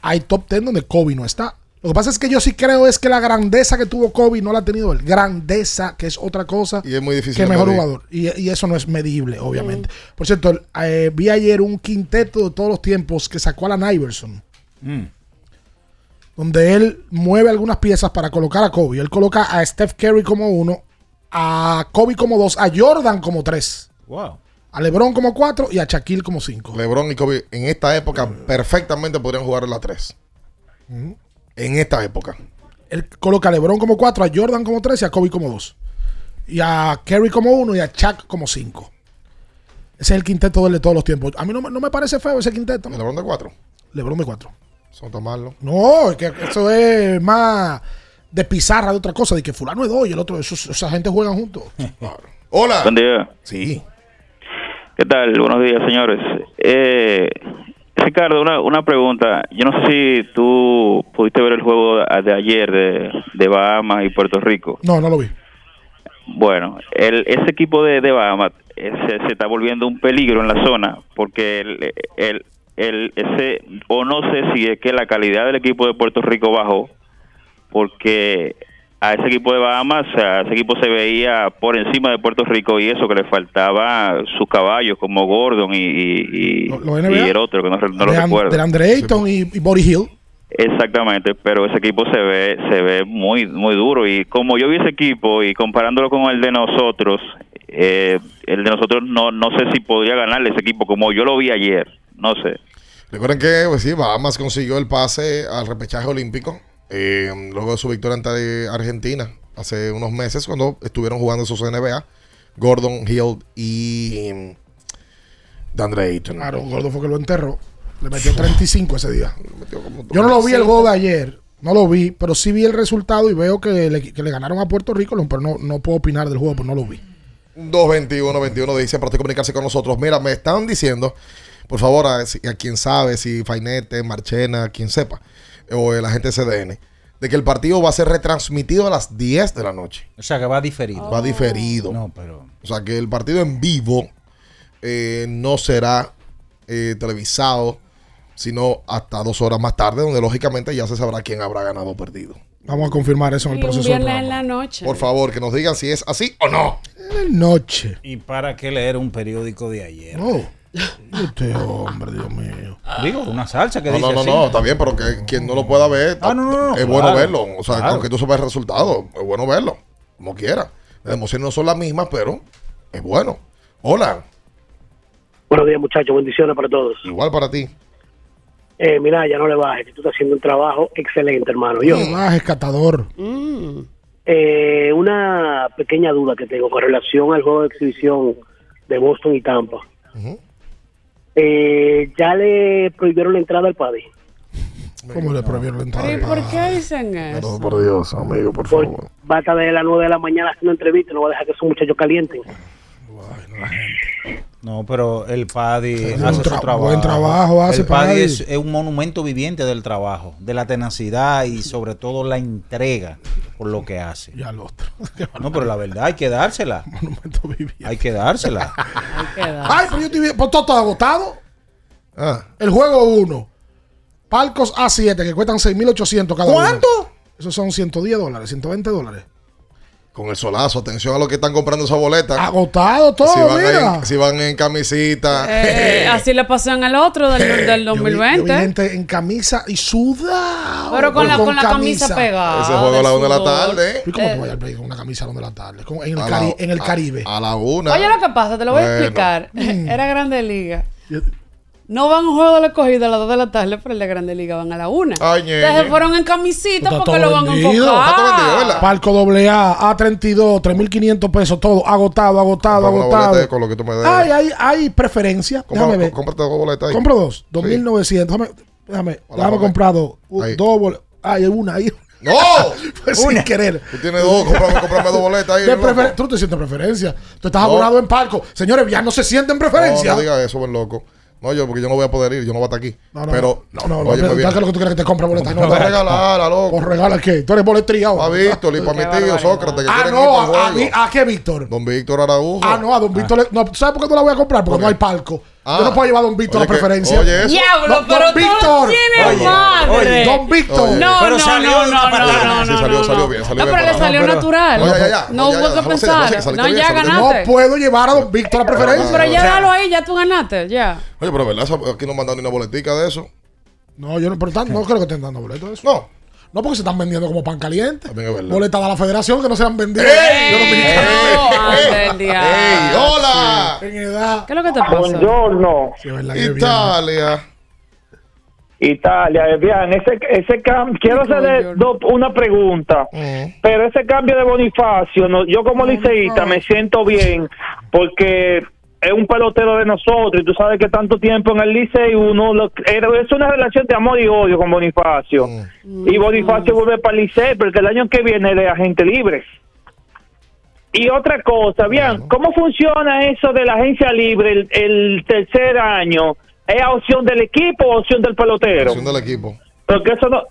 S4: hay top 10 donde Kobe no está. Lo que pasa es que yo sí creo es que la grandeza que tuvo Kobe no la ha tenido él. Grandeza, que es otra cosa
S5: Y es muy difícil
S4: que mejor
S5: medir.
S4: jugador. Y, y eso no es medible, obviamente. Por cierto, eh, vi ayer un quinteto de todos los tiempos que sacó a la Iverson donde él mueve algunas piezas para colocar a Kobe. Él coloca a Steph Curry como uno, a Kobe como dos, a Jordan como tres,
S1: Wow.
S4: a LeBron como cuatro y a Shaquille como cinco.
S5: LeBron y Kobe en esta época perfectamente podrían jugar en la 3. En esta época.
S4: Él coloca a LeBron como cuatro, a Jordan como tres y a Kobe como dos. Y a Curry como uno y a Shaq como cinco. Ese es el quinteto de él de todos los tiempos. A mí no, me- no me parece feo ese quinteto. ¿no?
S5: LeBron de cuatro.
S4: LeBron de cuatro.
S5: Son tan malos.
S4: No, es que eso es más de pizarra de otra cosa, de que fulano es dos y el otro, esos- esa gente juegan juntos.
S5: Hola.
S13: Buen día.
S5: Sí.
S13: ¿Qué tal? Buenos días, señores. Eh, Ricardo, una, una pregunta. Yo no sé si tú pudiste ver el juego de, ayer de, de Bahamas y Puerto Rico.
S4: No, no lo vi.
S13: Bueno, el, ese equipo de, de Bahamas eh, se, se está volviendo un peligro en la zona porque el, el, el- ese o no sé si es que la calidad del equipo de Puerto Rico bajó porque a ese equipo de Bahamas, sea, ese equipo se veía por encima de Puerto Rico y eso que le faltaba sus caballos como Gordon y, y, y-
S4: Los NBA.
S13: y el otro que no, no lo
S4: de,
S13: recuerdo.
S4: de Andre Ayton y, y Body Hill.
S13: Exactamente, pero ese equipo se ve se ve muy muy duro y como yo vi ese equipo y comparándolo con el de nosotros, eh, el de nosotros no no sé si podría ganarle ese equipo como yo lo vi ayer, no sé.
S5: Recuerden que, pues sí, Bahamas consiguió el pase al repechaje olímpico eh, luego de su victoria ante Argentina hace unos meses cuando estuvieron jugando sus NBA. Gordon Hill y mm, Dandre Ayton.
S4: Claro, Gordo fue que lo enterró. Le metió 35 ese día. Yo no lo vi el juego de ayer. No lo vi, pero sí vi el resultado y veo que le, que le ganaron a Puerto Rico, pero no, no puedo opinar del juego, pues no lo vi.
S5: 221 21 dice para usted comunicarse con nosotros. Mira, me están diciendo, por favor, a quien sabe, si Fainete, Marchena, quien sepa, o el agente CDN, de que el partido va a ser retransmitido a las 10 de la noche.
S1: O sea, que va diferido.
S5: Va diferido.
S1: No, pero.
S5: O sea, que el partido en vivo eh, no será eh, televisado, sino hasta dos horas más tarde, donde lógicamente ya se sabrá quién habrá ganado o perdido.
S4: Vamos a confirmar eso en el
S6: un
S4: proceso
S6: viernes en la noche.
S5: Por favor, que nos digan si es así o no.
S4: Noche.
S1: ¿Y para qué leer un periódico de ayer?
S4: No. Este hombre, Dios mío.
S1: Digo, una salsa que
S5: No,
S1: dice
S5: no, no,
S1: así.
S5: no, está bien, pero que quien no lo pueda ver,
S1: Ah, no, no, no,
S5: es bueno
S1: claro,
S5: verlo. O sea,
S1: claro.
S5: aunque tú sepas el resultado, es bueno verlo, como quiera. Las emociones no son las mismas, pero es bueno. Hola,
S14: Buenos días, muchachos. Bendiciones para todos.
S5: igual para ti.
S14: Eh, mira, ya no le bajes, que tú estás haciendo un trabajo excelente, hermano. Yo,
S4: No bajes, catador.
S14: eh, una pequeña duda que tengo con relación al juego de exhibición de Boston y Tampa. Eh, ya le prohibieron la entrada al padre.
S4: ¿Cómo le prohibieron la entrada?
S6: ¿Pero ¿y por qué dicen eso?
S5: por Dios, amigo, por
S14: favor. Va a estar de las 9 de la mañana haciendo entrevista, no va a dejar que esos muchachos calienten.
S1: No, pero el PADI
S4: Sí,
S1: hace su trabajo.
S4: buen trabajo hace
S1: el PADI es, es un monumento viviente del trabajo, de la tenacidad y sobre todo la entrega por lo que hace.
S4: Ya lo otro.
S1: No, pero la verdad hay que dársela. Hay que dársela.
S4: Ay, pero yo estoy bien. Pues todo está agotado.
S5: Ah.
S4: El juego 1. Palcos A7 que cuestan 6.800 cada uno.
S1: ¿Cuánto?
S4: Esos son 110 dólares, 120 dólares.
S5: Con el solazo, atención a los que están comprando esa boleta.
S4: Agotado todo,
S5: si van,
S4: mira.
S5: En, si van en camisita.
S6: Eh, así le pasó en el otro del, del
S4: Yo vi- yo vi
S6: 2020.
S4: gente en camisa y sudado.
S6: Pero con la- con la camisa pegada,
S5: Ese juego a la
S6: de
S5: una de la tarde. ¿eh?
S4: ¿Y cómo
S6: Eh.
S4: tú vayas al play con una camisa a la una de la tarde? Con- en, el
S5: A
S4: Cari-
S5: la-
S4: en el
S5: a-
S4: Caribe.
S5: A la una.
S6: Oye, lo que pasa, te lo voy a
S5: Bueno.
S6: explicar.
S4: Mm.
S6: Era Grande Liga. No van a un juego del escogido a las 2 de la tarde, pero el de Grande Liga van a la 1.
S5: Ay, ñe,
S6: Entonces
S5: ñe.
S6: fueron en camisita
S4: Está
S6: porque lo van a
S4: vendido.
S6: enfocar.
S4: Palco AA, A32, 3.500 pesos, todo agotado, agotado, agotado.
S5: de con lo que tú me des.
S4: Ay, hay, hay preferencia.
S5: Compra-
S4: Déjame ver.
S5: Cómprate dos boletas ahí.
S4: Compro dos,
S5: Sí.
S4: 2.900. Déjame, déjame,
S5: Hola,
S4: déjame
S5: joven.
S4: comprar dos.
S5: Ahí.
S4: Dos boletas. Ay, hay una ahí.
S5: ¡No!
S4: Pues sin querer.
S5: Tú tienes dos, cómprame, cómprame dos boletas ahí.
S4: De Tú no te sientes preferencia. Tú estás
S5: No.
S4: abonado en palco. Señores, ya no se sienten preferencia.
S5: No, no digas eso, buen loco. No, yo, porque yo no voy a poder ir, yo no voy a estar aquí.
S4: No, no,
S5: Pero,
S4: no, no, no,
S5: oye,
S4: no,
S5: me
S4: ¿qué es lo que tú quieres que te compre boletas?
S5: No, no, regalarla, loco.
S4: ¿Por regala qué? ¿Tú eres boletría
S5: A Víctor y para mi tío Sócrates que
S4: Ah, no, a, a, mí- ¿a qué Víctor?
S5: Don Víctor Araújo.
S4: Ah, no, a Don Víctor. le- No, ¿Sabes por qué no la voy a comprar? Porque no hay palco.
S5: Ah.
S4: Yo no puedo llevar a Don Víctor
S5: Oye,
S4: a la
S5: que-
S4: preferencia.
S5: oye, eso.
S6: Diablo,
S4: Don-
S6: pero
S4: Don
S6: tú
S4: Víctor.
S6: tienes
S4: Oye,
S6: madre.
S4: oye, Don Víctor.
S5: Oye.
S6: No,
S1: Pero
S6: no,
S1: salió
S6: no, no, no,
S1: patada.
S6: no,
S5: Sí,
S6: no,
S5: salió-
S6: no,
S5: salió
S6: no.
S5: bien, salió
S6: No,
S5: bien
S6: pero le salió
S5: No, pero-
S6: natural.
S5: No, ya, ya, ya.
S6: No hubo que pensar. No, ya
S5: bien, saliste
S4: No
S6: ganaste.
S4: puedo llevar a Don Víctor a la preferencia.
S6: Pero ya
S5: O sea-
S6: déjalo ahí, ya tú ganaste, ya.
S5: Oye, pero verdad, aquí no mandan ni una boletica de eso.
S4: No, yo no, pero no creo que estén dando boletos de eso.
S5: No.
S4: No, porque se están vendiendo como pan caliente. Boletas de la federación que no se han vendido.
S5: ¡Ey!
S4: Yo dominicano.
S6: Oh, ande el diablo.
S5: ¡Ey, hola!
S4: En edad.
S6: ¿Qué es lo que te pasa?
S14: Buongiorno.
S4: Sí.
S5: Italia.
S14: Italia, bien, ese, ese cambio, quiero hacerle do- una pregunta, pero ese cambio de Bonifacio, no, yo como liceísta me siento bien porque es un pelotero de nosotros y tú sabes que tanto tiempo en el liceo uno lo- es una relación de amor y odio con Bonifacio y Bonifacio vuelve para el liceo porque el año que viene es de agente libre. Y otra cosa, bien, ¿cómo funciona eso de la agencia libre el, el tercer año? ¿Es a opción del equipo o opción del pelotero?
S5: Opción del equipo.
S14: Porque eso no...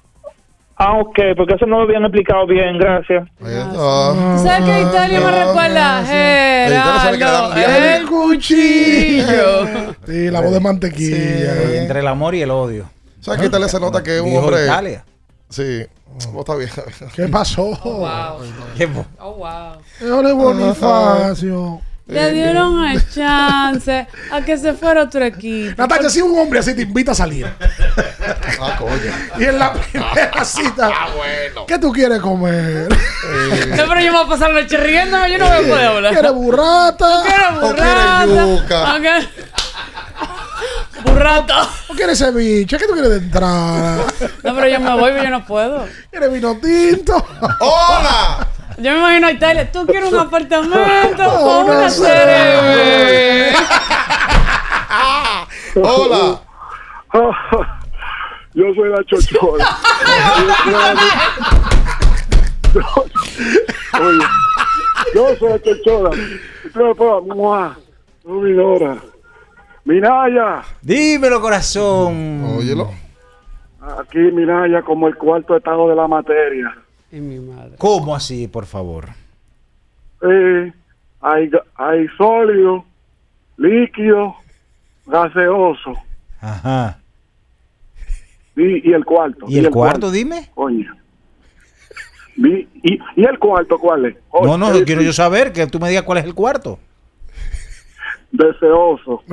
S14: Ah, ok, porque eso no lo habían explicado bien, gracias.
S5: Está.
S6: ¿Sabes qué Italia me recuerda? Gerardo,
S5: viaje.
S6: el cuchillo.
S4: Sí, la voz de mantequilla.
S1: Entre el amor y el odio.
S5: ¿Sabes que Italia se nota que es un hombre.
S1: Italia.
S5: Sí. Oh, está bien.
S4: ¿Qué pasó?
S6: Wow.
S1: ¿Qué?
S6: Oh, wow.
S4: Bonifacio.
S6: Le dieron el chance a que se fuera otro equipo.
S4: Natacha, si un hombre así te invita a salir.
S5: Ah, coño.
S4: Y en la primera cita.
S5: Ah, bueno.
S4: ¿Qué tú quieres comer?
S6: No, pero yo me voy a pasar la noche riéndome, yo no voy a poder hablar.
S4: ¿Quieres burrata?
S6: ¿Quieres
S5: ¿O
S6: burrata?
S5: quieres yuca?
S6: Burrata.
S4: ¿O quieres ceviche? ¿Qué tú quieres de entrada?
S6: No, pero yo me voy, pero yo no puedo.
S4: ¿Quieres vino tinto?
S5: ¡Hola!
S6: Yo me imagino a Italia. ¿Tú quieres un apartamento
S4: Oh,
S6: o
S4: una
S6: una serie?
S5: ¡Hola!
S15: Yo soy la chochola. Oye, yo soy la chochola. Me puede, ¡mua! Minaya.
S1: Dímelo, corazón.
S5: Óyelo.
S15: Aquí Minaya como el cuarto estado de la materia.
S6: Y mi madre.
S1: ¿Cómo así, por favor?
S15: Eh, hay, hay sólido, líquido, gaseoso.
S1: Ajá.
S15: Y, y el cuarto.
S1: ¿Y el cuarto, dime?
S15: Coño. Vi- ¿Y, ¿Y el cuarto cuál es?
S1: No, no,
S15: Oye,
S1: quiero yo saber que tú me digas cuál es el cuarto.
S15: Deseoso.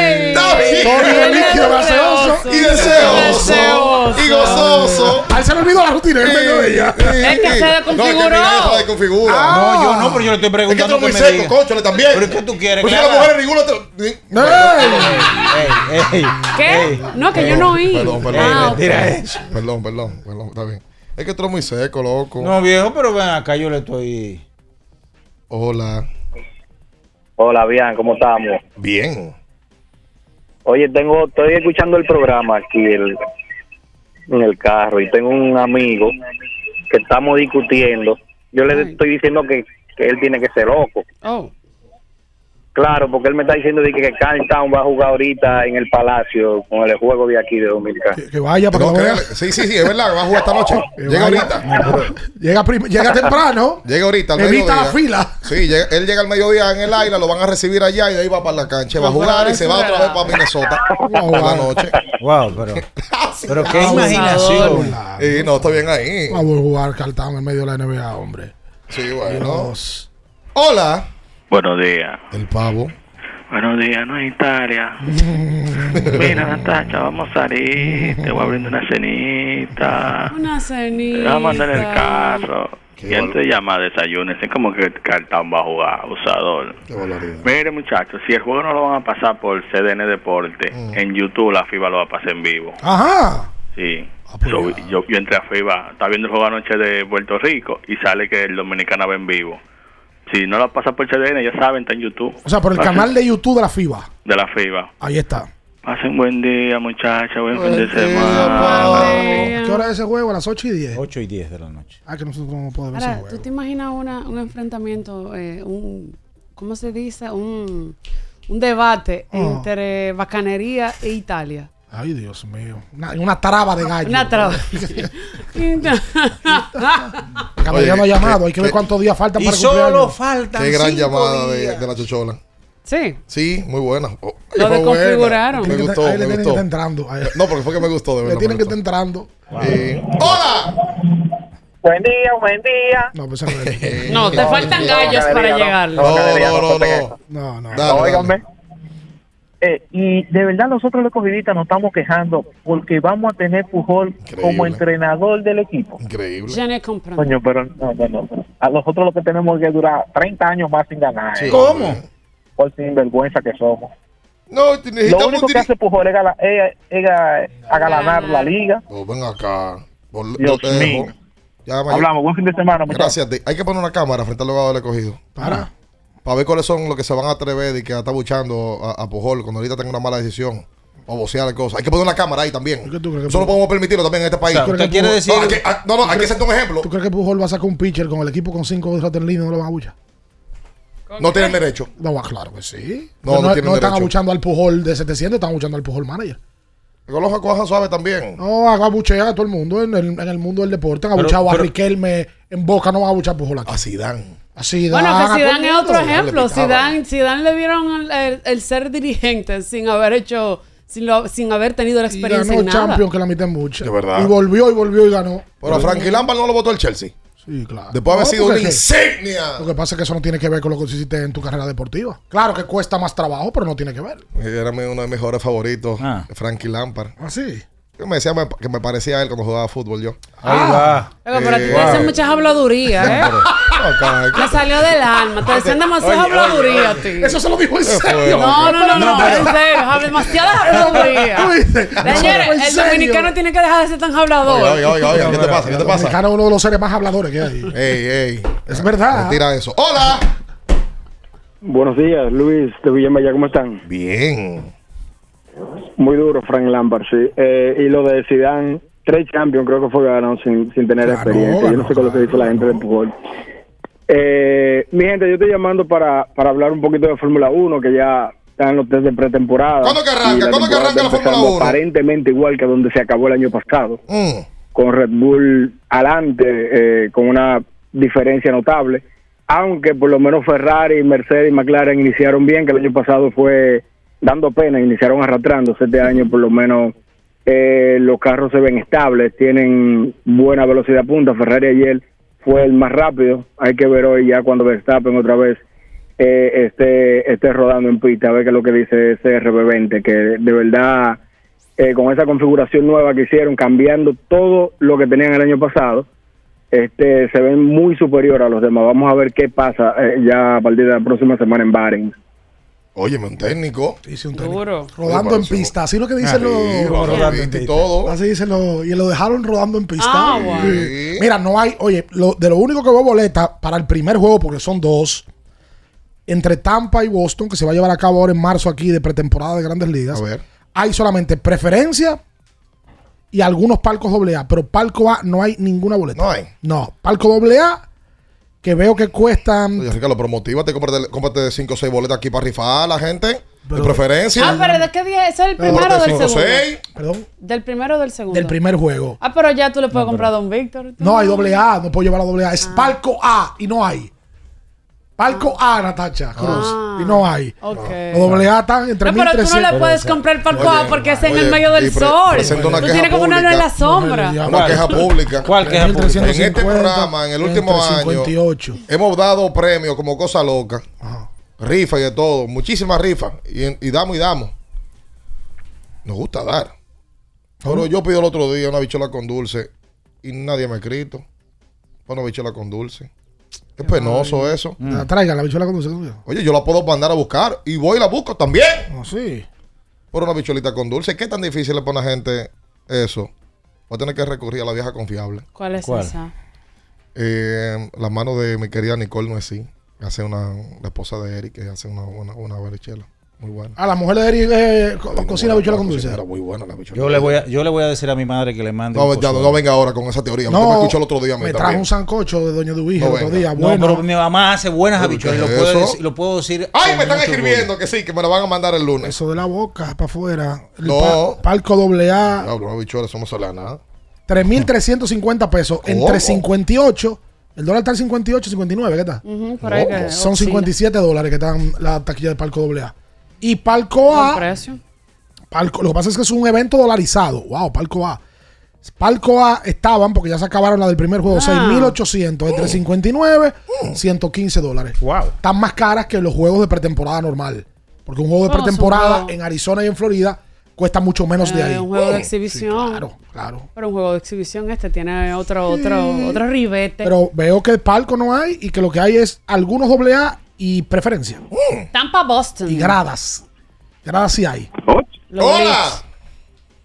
S6: ¡Ay!
S4: Sólido, líquido, gaseoso
S5: Y deseoso. Y gozoso.
S4: A él se le olvidó la rutina en medio de ella.
S6: Es que se desconfiguró.
S5: No, es que desconfigura.
S1: No, yo no, pero yo le estoy
S5: Es que
S1: preguntando
S5: tú eres muy seco,
S1: diga.
S5: cónchale, también.
S1: ¿Pero qué tú quieres?
S5: Pues
S1: que
S5: si las
S1: haga?
S5: mujeres ninguno te...
S1: Ey, ey,
S6: ¿Qué?
S1: ey.
S6: No, que yo no oí.
S5: Perdón, perdón.
S6: Ah,
S1: eso.
S5: Perdón, perdón, perdón, está bien. Es que tú eres muy seco, loco.
S1: No, viejo, pero ven acá, yo le estoy.
S5: Hola.
S14: Hola, bien, ¿cómo estamos?
S5: Bien.
S14: Oye, tengo, estoy escuchando el programa aquí el, en el carro y tengo un amigo que estamos discutiendo. Yo le
S6: Ay.
S14: estoy diciendo que, que él tiene que ser loco.
S6: Oh.
S15: Claro, porque él me está diciendo de que que Carl Town va a jugar ahorita en el Palacio con el juego de aquí de Dominicana.
S4: Que vaya para
S5: No,
S4: que lo vea.
S5: créale. Sí, sí, sí, es verdad, va a jugar esta noche.
S4: Que
S5: Llega
S4: vaya.
S5: ahorita.
S4: Llega, llega temprano.
S5: Llega ahorita al
S4: Evita
S5: mediodía.
S4: la fila.
S5: Sí, llega- él llega al mediodía en el aire, lo van a recibir allá y de ahí va para la cancha. Va a jugar y se va otra vez para Minnesota por la noche.
S1: Wow, pero. Pero qué imaginación.
S5: Y no, está bien ahí.
S4: Vamos a jugar Cartán en medio de la NBA, hombre.
S5: Sí, bueno.
S4: Dios.
S5: Hola.
S16: Buenos días.
S5: El pavo.
S16: Buenos días, no es Italia. Mira, Natacha, vamos a salir. Te voy a brindar una cenita.
S6: Una
S16: Te
S6: cenita.
S16: vamos a mandar en el carro. ¿Quién te llama a desayuno? Es como que el cartón va a jugar, abusador. Mire, muchachos, si el juego no lo van a pasar por CDN Deporte, en YouTube la FIBA lo va a pasar en vivo.
S4: Ajá.
S16: Sí. So, yo, yo entré a FIBA, estaba viendo el juego anoche de Puerto Rico y sale que el dominicano va en vivo. Si no lo pasa por CDN, ya saben, está en YouTube.
S4: O sea, por el
S16: Pasen-
S4: canal de YouTube de la FIBA.
S16: de la FIBA.
S4: Ahí está.
S16: Pasen buen día, muchachos, buen fin de
S4: ¿A
S16: semana.
S4: ¿Qué hora es ese juego? ¿A las 8 y 10?
S1: 8 y 10 de la noche.
S4: Ah, que nosotros no podemos ver ese juego.
S6: ¿tú te imaginas una, un enfrentamiento, eh, un, ¿cómo se dice? Un, un debate
S4: Ah.
S6: entre bacanería e Italia.
S4: Ay, Dios mío. Una, una traba de gallo.
S6: Una traba.
S4: No ha llamado, hay que ver cuántos días faltan
S1: Y
S4: para
S1: solo
S4: cumpleaños.
S1: faltan
S5: Qué gran
S1: cinco
S5: llamada de,
S1: días.
S5: de la chochola.
S6: Sí.
S5: Sí, muy buena. Oh,
S6: Lo desconfiguraron.
S5: Me
S4: Tienen
S5: gustó,
S4: ahí le
S5: me
S4: tienen que
S5: gustó.
S4: estar entrando. Ahí.
S5: No, porque fue que me gustó, de
S4: Le
S5: verdad.
S4: tienen
S5: me
S4: que estar entrando.
S5: ¡Hola!
S15: Buen día, buen día.
S4: No, pues
S6: No, te faltan gallos para llegar.
S5: No, no, no, no.
S4: No, no.
S5: Dale,
S15: Óigame. Eh, y de verdad nosotros los covidistas nos estamos quejando porque vamos a tener Pujol como entrenador del equipo.
S5: Increíble.
S6: Ya no comprendo.
S15: Coño, pero no, no, no. A nosotros lo que tenemos es que durar 30 años más sin ganar.
S5: Sí. ¿Cómo?
S15: Por sinvergüenza que somos.
S5: No,
S15: Lo único que hace Pujol es, gala- es- es ga- agalanar la liga.
S5: Oh, ven acá. Por-
S15: Dios mío.
S5: Ya.
S15: Hablamos, buen fin de semana. muchachos.
S5: Gracias. Hay que poner una cámara frente al abogado del escogido.
S4: Para.
S5: Para ver cuáles son los que se van a atrever y que está buchando a, a Pujol cuando ahorita tenga una mala decisión. O vocear cosas. Hay que poner una cámara ahí también.
S4: ¿Qué tú crees que
S5: Eso no podemos permitirlo también en este país.
S4: sea, ¿usted
S5: No,
S4: quiere decir-
S5: No, aquí- ah, no, no, hay que hacerte un ejemplo.
S4: ¿Tú crees que Pujol va a sacar un pitcher con el equipo con cinco ratas en línea y no lo van a buchar?
S5: No tienen derecho.
S4: No, va, claro que sí.
S5: No,
S4: No,
S5: no
S4: no,
S5: tienen
S4: están
S5: derecho.
S4: abuchando al Pujol de 700, están abuchando al Pujol manager.
S5: Que los cojan suave también.
S4: No, haga buchear a todo el mundo en el, en el mundo del deporte. Han
S1: Pero-
S4: abuchado a Riquelme en Boca, no van a abuchar a Pujol aquí.
S5: A Zidane.
S4: Zidane,
S6: Bueno, que Zidane es otro ejemplo. Zidane, Zidane le dieron el, ser dirigente sin haber hecho, sin, lo- sin haber tenido la
S4: Y
S6: experiencia
S4: ganó
S6: en nada.
S4: Champions que la mitad mucha.
S5: De verdad.
S4: Y volvió y volvió y ganó.
S5: Pero a Frankie Lampard no lo votó el Chelsea.
S4: Sí, claro.
S5: Después de haber
S4: No,
S5: sido una insignia.
S4: Lo que pasa es que eso no tiene que ver con lo que hiciste en tu carrera deportiva. Claro que cuesta más trabajo, pero no tiene que ver.
S5: Era uno de mis mejores favoritos,
S1: Ah.
S5: Frankie Lampard.
S4: ¿Ah, sí?
S5: Que me decía que me parecía a él cuando jugaba fútbol yo.
S1: Ahí va.
S6: Oiga, pero a ti te dicen muchas habladurías, ¿eh? Me salió del alma. Te decían demasiadas
S1: Oye, oye,
S6: habladurías ti.
S4: Eso se lo dijo en serio.
S6: No, no, no, no, en serio, demasiadas habladurías. Señores,
S4: ¿En
S6: el dominicano tiene que dejar de ser tan hablador.
S5: Oiga, oiga, oiga, ¿qué te pasa? ¿Qué te
S4: El
S5: pasa?
S4: dominicano es uno de los seres más habladores que hay.
S5: Ey, ey.
S4: Es verdad.
S5: Tira eso. ¡Hola!
S17: Buenos días, Luis de Villamella, ¿cómo están?
S5: Bien.
S17: Muy duro, Frank Lampard, sí. Eh, y lo de Zidane, tres Champions creo que fue ganado sin, sin tener experiencia. yo no sé con lo que dice la gente de Pujol. Eh, mi gente, yo estoy llamando para, para hablar un poquito de Fórmula 1, que ya están los test de pretemporada.
S5: ¿Cuándo que arranca? ¿Cuándo que arranca la Fórmula
S17: empezando
S5: 1?
S17: Aparentemente igual que donde se acabó el año pasado.
S5: Mm.
S17: con Red Bull adelante, eh, con una diferencia notable. Aunque por lo menos Ferrari, Mercedes y McLaren iniciaron bien, que el año pasado fue dando pena, iniciaron arrastrándose. Este año por lo menos eh, los carros se ven estables, tienen buena velocidad punta. Ferrari ayer fue el más rápido. Hay que ver hoy ya cuando Verstappen otra vez eh, esté, esté rodando en pista, a ver qué es lo que dice ese RB20, que de verdad eh, con esa configuración nueva que hicieron, cambiando todo lo que tenían el año pasado, este se ven muy superior a los demás. Vamos a ver qué pasa eh, ya a partir de la próxima semana en Bahrein.
S5: Óyeme, un técnico.
S4: Hice un técnico.
S6: Duro.
S4: Rodando en pista. Así es lo que dicen los.
S5: rodando en y todo.
S4: Así dicen los. Y lo dejaron rodando en pista.
S6: Ah, bueno.
S4: Sí. Mira, no hay. Oye, lo, de lo único que veo boleta para el primer juego, porque son dos. Entre Tampa y Boston, que se va a llevar a cabo ahora en marzo aquí de pretemporada de grandes ligas.
S5: A ver.
S4: Hay solamente preferencia y algunos palcos AA. Pero palco A no hay ninguna boleta.
S5: No hay.
S4: No, palco AA que veo que cuestan.
S5: Oye, Ricardo, pero motívate, cómprate, cómprate 5 o 6 boletas aquí para rifar a la gente. de preferencia.
S6: Ah, pero ¿de qué día? ¿Eso es el
S5: Pero
S6: primero o del segundo?
S5: seis.
S4: Perdón.
S6: ¿Del primero o del segundo?
S4: Del primer juego.
S6: Ah, pero ya tú le puedes comprar a Don Víctor.
S4: No hay doble A, no puedo llevar a doble A. Es palco A y no hay. Palco A, Natacha Cruz. Y no hay.
S6: Ok.
S4: Los doble A están entre
S6: No, pero tú no
S4: 1300.
S6: le puedes comprar palco A porque es en
S5: oye,
S6: el medio del sol. Tú tienes que ponerlo en la sombra.
S5: Una queja pública.
S1: ¿Cuál queja pública?
S5: En este
S4: 350,
S5: programa, en el último año,
S4: 58.
S5: hemos dado premios como cosa loca. Rifa y de todo. Muchísimas rifas. Y, y damos y damos. Nos gusta dar. Pero yo pido el otro día una bichola con dulce y nadie me ha escrito. Una bichola con dulce. Es penoso eso.
S4: La traigan la bichuela con dulce. ¿no?
S5: Oye, yo la puedo mandar a buscar y voy y la busco también.
S4: Oh, sí.
S5: Por una bicholita con dulce. ¿Qué tan difícil le pone a la gente eso? Va a tener que recurrir a la vieja confiable.
S6: ¿Cuál es
S1: ¿Cuál?
S6: esa?
S5: Eh, la mano de mi querida Nicole no es así. Hace una, la esposa de Eric, que hace una, una, una barichela. Muy buena.
S4: Ah, la mujer de Eric eh, co- cocina bichuela con dulce.
S5: Era muy buena la bichola.
S1: Yo le, voy a, yo le voy a decir a mi madre que le mande.
S5: No, ya, no, no venga ahora con esa teoría. No, me escuchó el otro día a
S4: Me trajo un sancocho de Doña Dubija
S5: No
S4: el otro
S5: venga.
S4: día.
S1: No,
S4: Bueno,
S1: pero mi mamá hace buenas
S5: ¿Qué
S1: habichuelas. Lo puedo, decir, lo puedo decir.
S5: Ay, me están escribiendo que sí, que me la van a mandar el lunes.
S4: eso de la boca para afuera. El
S5: No.
S4: pa- palco doble A,
S5: No, no, bichuelas, somos a nada.
S4: 3.350 pesos.
S5: ¿Cómo?
S4: Entre 58. El dólar está en 58, 59, ¿qué está?
S6: Ujú, por ahí que
S4: Son
S6: oscila.
S4: 57 dólares que están la taquilla de Palco AA. Y Palco A,
S6: precio.
S4: Palco, lo que pasa es que es un evento dolarizado. Wow, Palco A. Palco A estaban, porque ya se acabaron la del primer juego,
S6: Ah.
S4: 6.800, entre 59, 115 dólares.
S1: Wow.
S4: Están más caras que los juegos de pretemporada normal. Porque un juego de pretemporada en Arizona y en Florida cuesta mucho menos de
S6: Eh,
S4: ahí.
S6: un juego de
S4: Sí,
S6: exhibición.
S4: claro, claro.
S6: Pero un juego de exhibición este tiene otro, otro, otro ribete.
S4: Pero veo que el palco no hay y que lo que hay es algunos doble A y preferencia.
S6: Tampa Boston.
S4: Y gradas. Gradas sí hay.
S6: Los
S5: ¡Hola!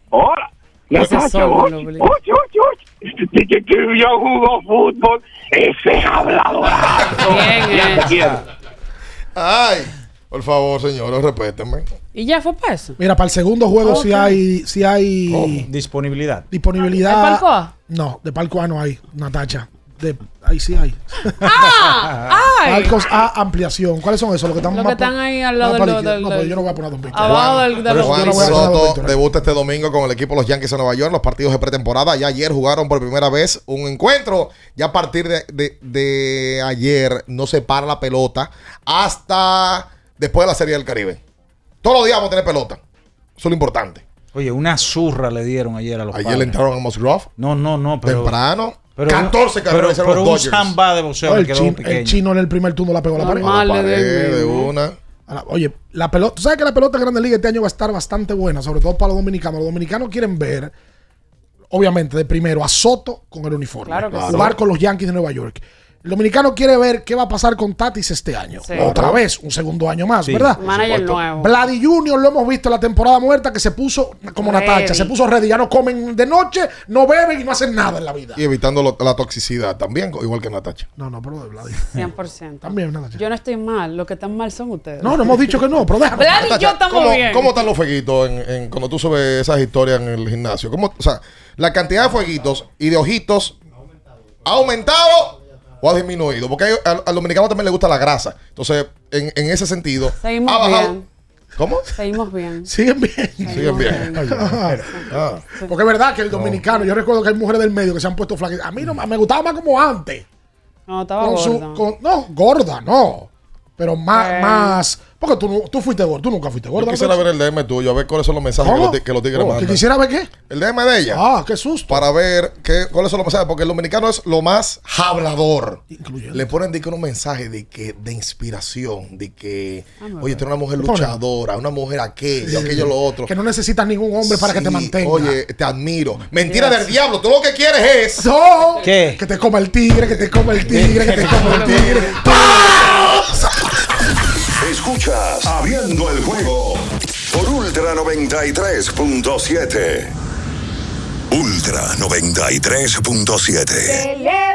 S18: Hola. Oye, oye. Desde que yo jugo fútbol, ese es.
S6: Bien.
S5: Ay, por favor, señores, respétenme.
S6: Y ya fue para eso.
S4: Mira, para el segundo juego
S6: Ok.
S4: sí hay, sí hay
S1: Disponibilidad.
S4: disponibilidad.
S6: ¿Hay palco A?
S4: No, de palco A no hay, Natacha. De, ahí sí hay.
S6: ¡Ah!
S4: A ampliación. ¿Cuáles son esos? Los que están
S6: Los
S4: más
S6: que están
S4: por-
S6: ahí al
S4: más
S6: lado
S4: para
S6: del-
S4: la izquierda.
S6: del-
S4: No, pero yo no voy a poner a Don Víctor.
S6: Abajo del, de
S4: yo
S5: Juan
S4: no voy a poner a Don
S5: Soto
S4: Víctor.
S5: debuta este domingo con el equipo de los Yankees de Nueva York. Los partidos de pretemporada. Ya ayer jugaron por primera vez un encuentro. Ya a partir de, de- de ayer no se para la pelota hasta después de la Serie del Caribe. Todos los días vamos a tener pelota. Eso es lo importante.
S1: Oye, una zurra le dieron ayer a los
S5: Ayer
S1: padres.
S5: le entraron a Musgrove
S1: No, no, no, pero.
S5: temprano.
S1: pero
S5: 14
S1: pero,
S5: carreras hicieron
S1: pero
S5: los
S1: un
S5: Dodgers.
S1: samba de boxeo
S4: No, el,
S1: quedó
S4: chin-
S1: pequeño.
S4: el chino en el primer turno la pegó a la pared.
S5: A la pared de una.
S4: La- Oye, la pelota, tú sabes que la pelota en Grande Liga este año va a estar bastante buena, sobre todo para los dominicanos. Los dominicanos quieren ver, obviamente, de primero a Soto con el uniforme.
S6: Claro que
S4: jugar
S6: sí.
S4: con los Yankees de Nueva York. El dominicano quiere ver qué va a pasar con Tatis este año.
S6: Sí.
S4: Otra vez, un segundo año más,
S1: Sí.
S4: ¿verdad?
S6: Manager nuevo.
S4: Vladi Junior lo hemos visto en la temporada muerta que se puso como
S6: Ready.
S4: Natacha, se puso ready. Ya no comen de noche, no beben y no hacen nada en la vida.
S5: Y evitando lo- la toxicidad también, igual que Natacha.
S4: No, no, pero de Vladi.
S6: 100%.
S4: También, Natacha.
S6: Yo no estoy mal. Los que están mal son ustedes.
S4: No, no hemos dicho que no, pero déjame.
S6: Vlad y yo estamos
S5: ¿cómo,
S6: bien.
S5: ¿Cómo están los fueguitos en, en- cuando tú subes esas historias en el gimnasio? ¿Cómo, o sea, la cantidad de fueguitos y de ojitos ha aumentado o ha disminuido? Porque hay- al, al dominicano también le gusta la grasa. Entonces, en, en ese sentido,
S6: Seguimos
S5: ha bajado.
S6: bien.
S5: ¿Cómo?
S6: Seguimos bien.
S4: Siguen bien.
S5: Siguen bien. Ah.
S4: Porque es verdad que el dominicano, yo recuerdo que hay mujeres del medio que se han puesto flaquitas. A mí no me gustaba más como antes.
S6: No, estaba
S4: Con su- con- no, gorda, no. Pero más,
S6: Eh.
S4: más. Porque tú, no- tú fuiste gordo, tú nunca fuiste
S5: Yo
S4: gorda.
S5: quisiera
S4: ¿no?
S5: ver el DM tuyo, a ver cuáles son los mensajes que
S4: ¿Cómo?
S5: los, ti- que los tigres
S4: Oh,
S5: mandan.
S4: ¿Que quisiera ver qué?
S5: El DM de ella.
S4: Ah, qué susto.
S5: Para ver qué, cuáles son los mensajes. Porque el dominicano es lo más hablador. Le ponen de que unos mensajes de que de inspiración, de que, oye, tú eres una mujer luchadora, una mujer aquello, aquello, lo otro.
S4: Que no necesitas ningún hombre para que te
S5: Sí,
S4: mantenga.
S5: Oye, te admiro. Mentira del diablo. Tú lo que quieres es.
S4: No,
S1: ¿Qué?
S4: Que te coma el tigre, que te coma el tigre, que te coma el tigre.
S2: Escuchas Abriendo el juego por Ultra 93.7. Ultra Ultra 93.7.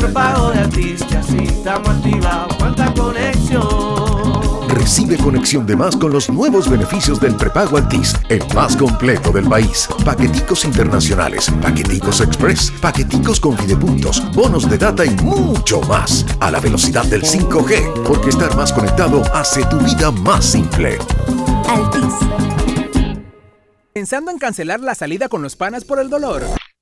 S19: Con el prepago de artistas, y estamos activados. Cuenta conexión.
S20: Recibe conexión de más con los nuevos beneficios del prepago Altis, el más completo del país. Paqueticos internacionales, paqueticos express, paqueticos con fidepuntos, bonos de data y mucho más. A la velocidad del 5G, porque estar más conectado hace tu vida más simple.
S21: Altis.
S22: ¿Pensando en cancelar la salida con los panas por el dolor?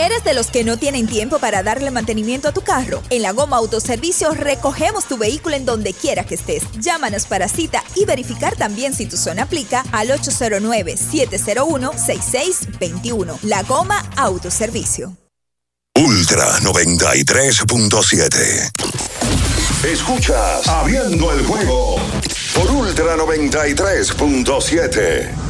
S23: ¿Eres de los que no tienen tiempo para darle mantenimiento a tu carro? En la Goma Autoservicio recogemos tu vehículo en donde quiera que estés. Llámanos para cita y verificar también si tu zona aplica al 809-701-6621. La Goma Autoservicio.
S2: Ultra 93.7. Escuchas Abriendo el juego por Ultra 93.7.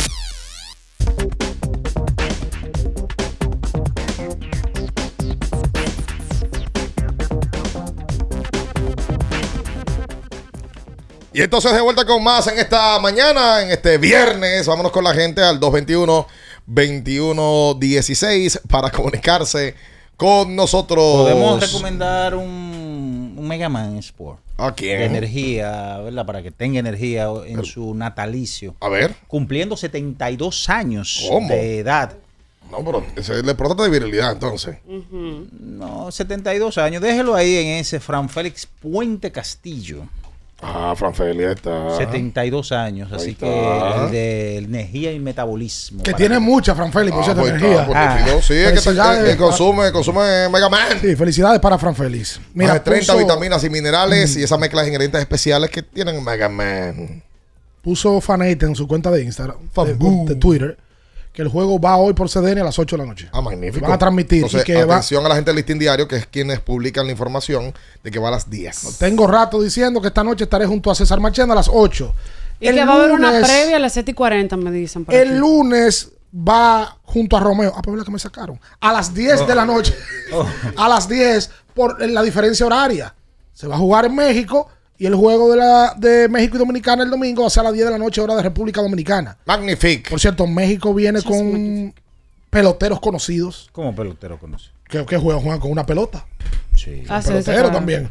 S5: Y entonces de vuelta con más en esta mañana, en este viernes. Vámonos con la gente al 221-2116 para comunicarse con nosotros.
S1: Podemos recomendar un, un Mega Man Sport.
S5: ¿A quién?
S1: De energía, ¿verdad? Para que tenga energía en su natalicio.
S5: A ver.
S1: Cumpliendo 72 años
S5: ¿Cómo?
S1: de edad.
S5: No, pero ese le prota de virilidad entonces.
S1: No, 72 años. Déjelo ahí en ese Fran Félix Puente Castillo.
S5: Ah, Fran Félix está.
S1: 72 años. Así que el de energía y metabolismo.
S4: Que tiene mucha, Fran Félix, por
S5: Ah,
S4: cierto,
S5: pues
S4: energía.
S5: Sí, es que, consume, consume Mega Man.
S4: Sí, felicidades para Fran Félix.
S5: Más de 30
S4: puso-
S5: vitaminas y minerales y esas mezclas de ingredientes especiales que tienen Mega Man.
S4: puso Fanate en su cuenta de Instagram, de Twitter, que el juego va hoy por CDN a las 8 de la noche.
S5: Ah, magnífico.
S4: Van a transmitir.
S5: Entonces,
S4: y que va-
S5: atención a la gente del Listín Diario, que es quienes publican la información de que va a las 10.
S4: tengo rato diciendo que esta noche estaré junto a César Machena a las 8.
S6: Y que va a haber una previa a las 7 y 40, me dicen. por
S4: El
S6: aquí.
S4: lunes va junto a Romeo. Ah, pues la que me sacaron. A las 10 de la noche. A las 10 por la diferencia horaria. Se va a jugar en México y el juego de, la, de México y Dominicana el domingo va a ser a las 10 de la noche hora de República Dominicana.
S5: Magnífico.
S4: Por cierto, México viene con peloteros conocidos.
S1: ¿Cómo pelotero conoce?
S4: ¿Qué, qué juegan? Juegan con una pelota.
S1: Sí.
S6: Ah, sí,
S4: pelotero
S6: sí,
S4: también.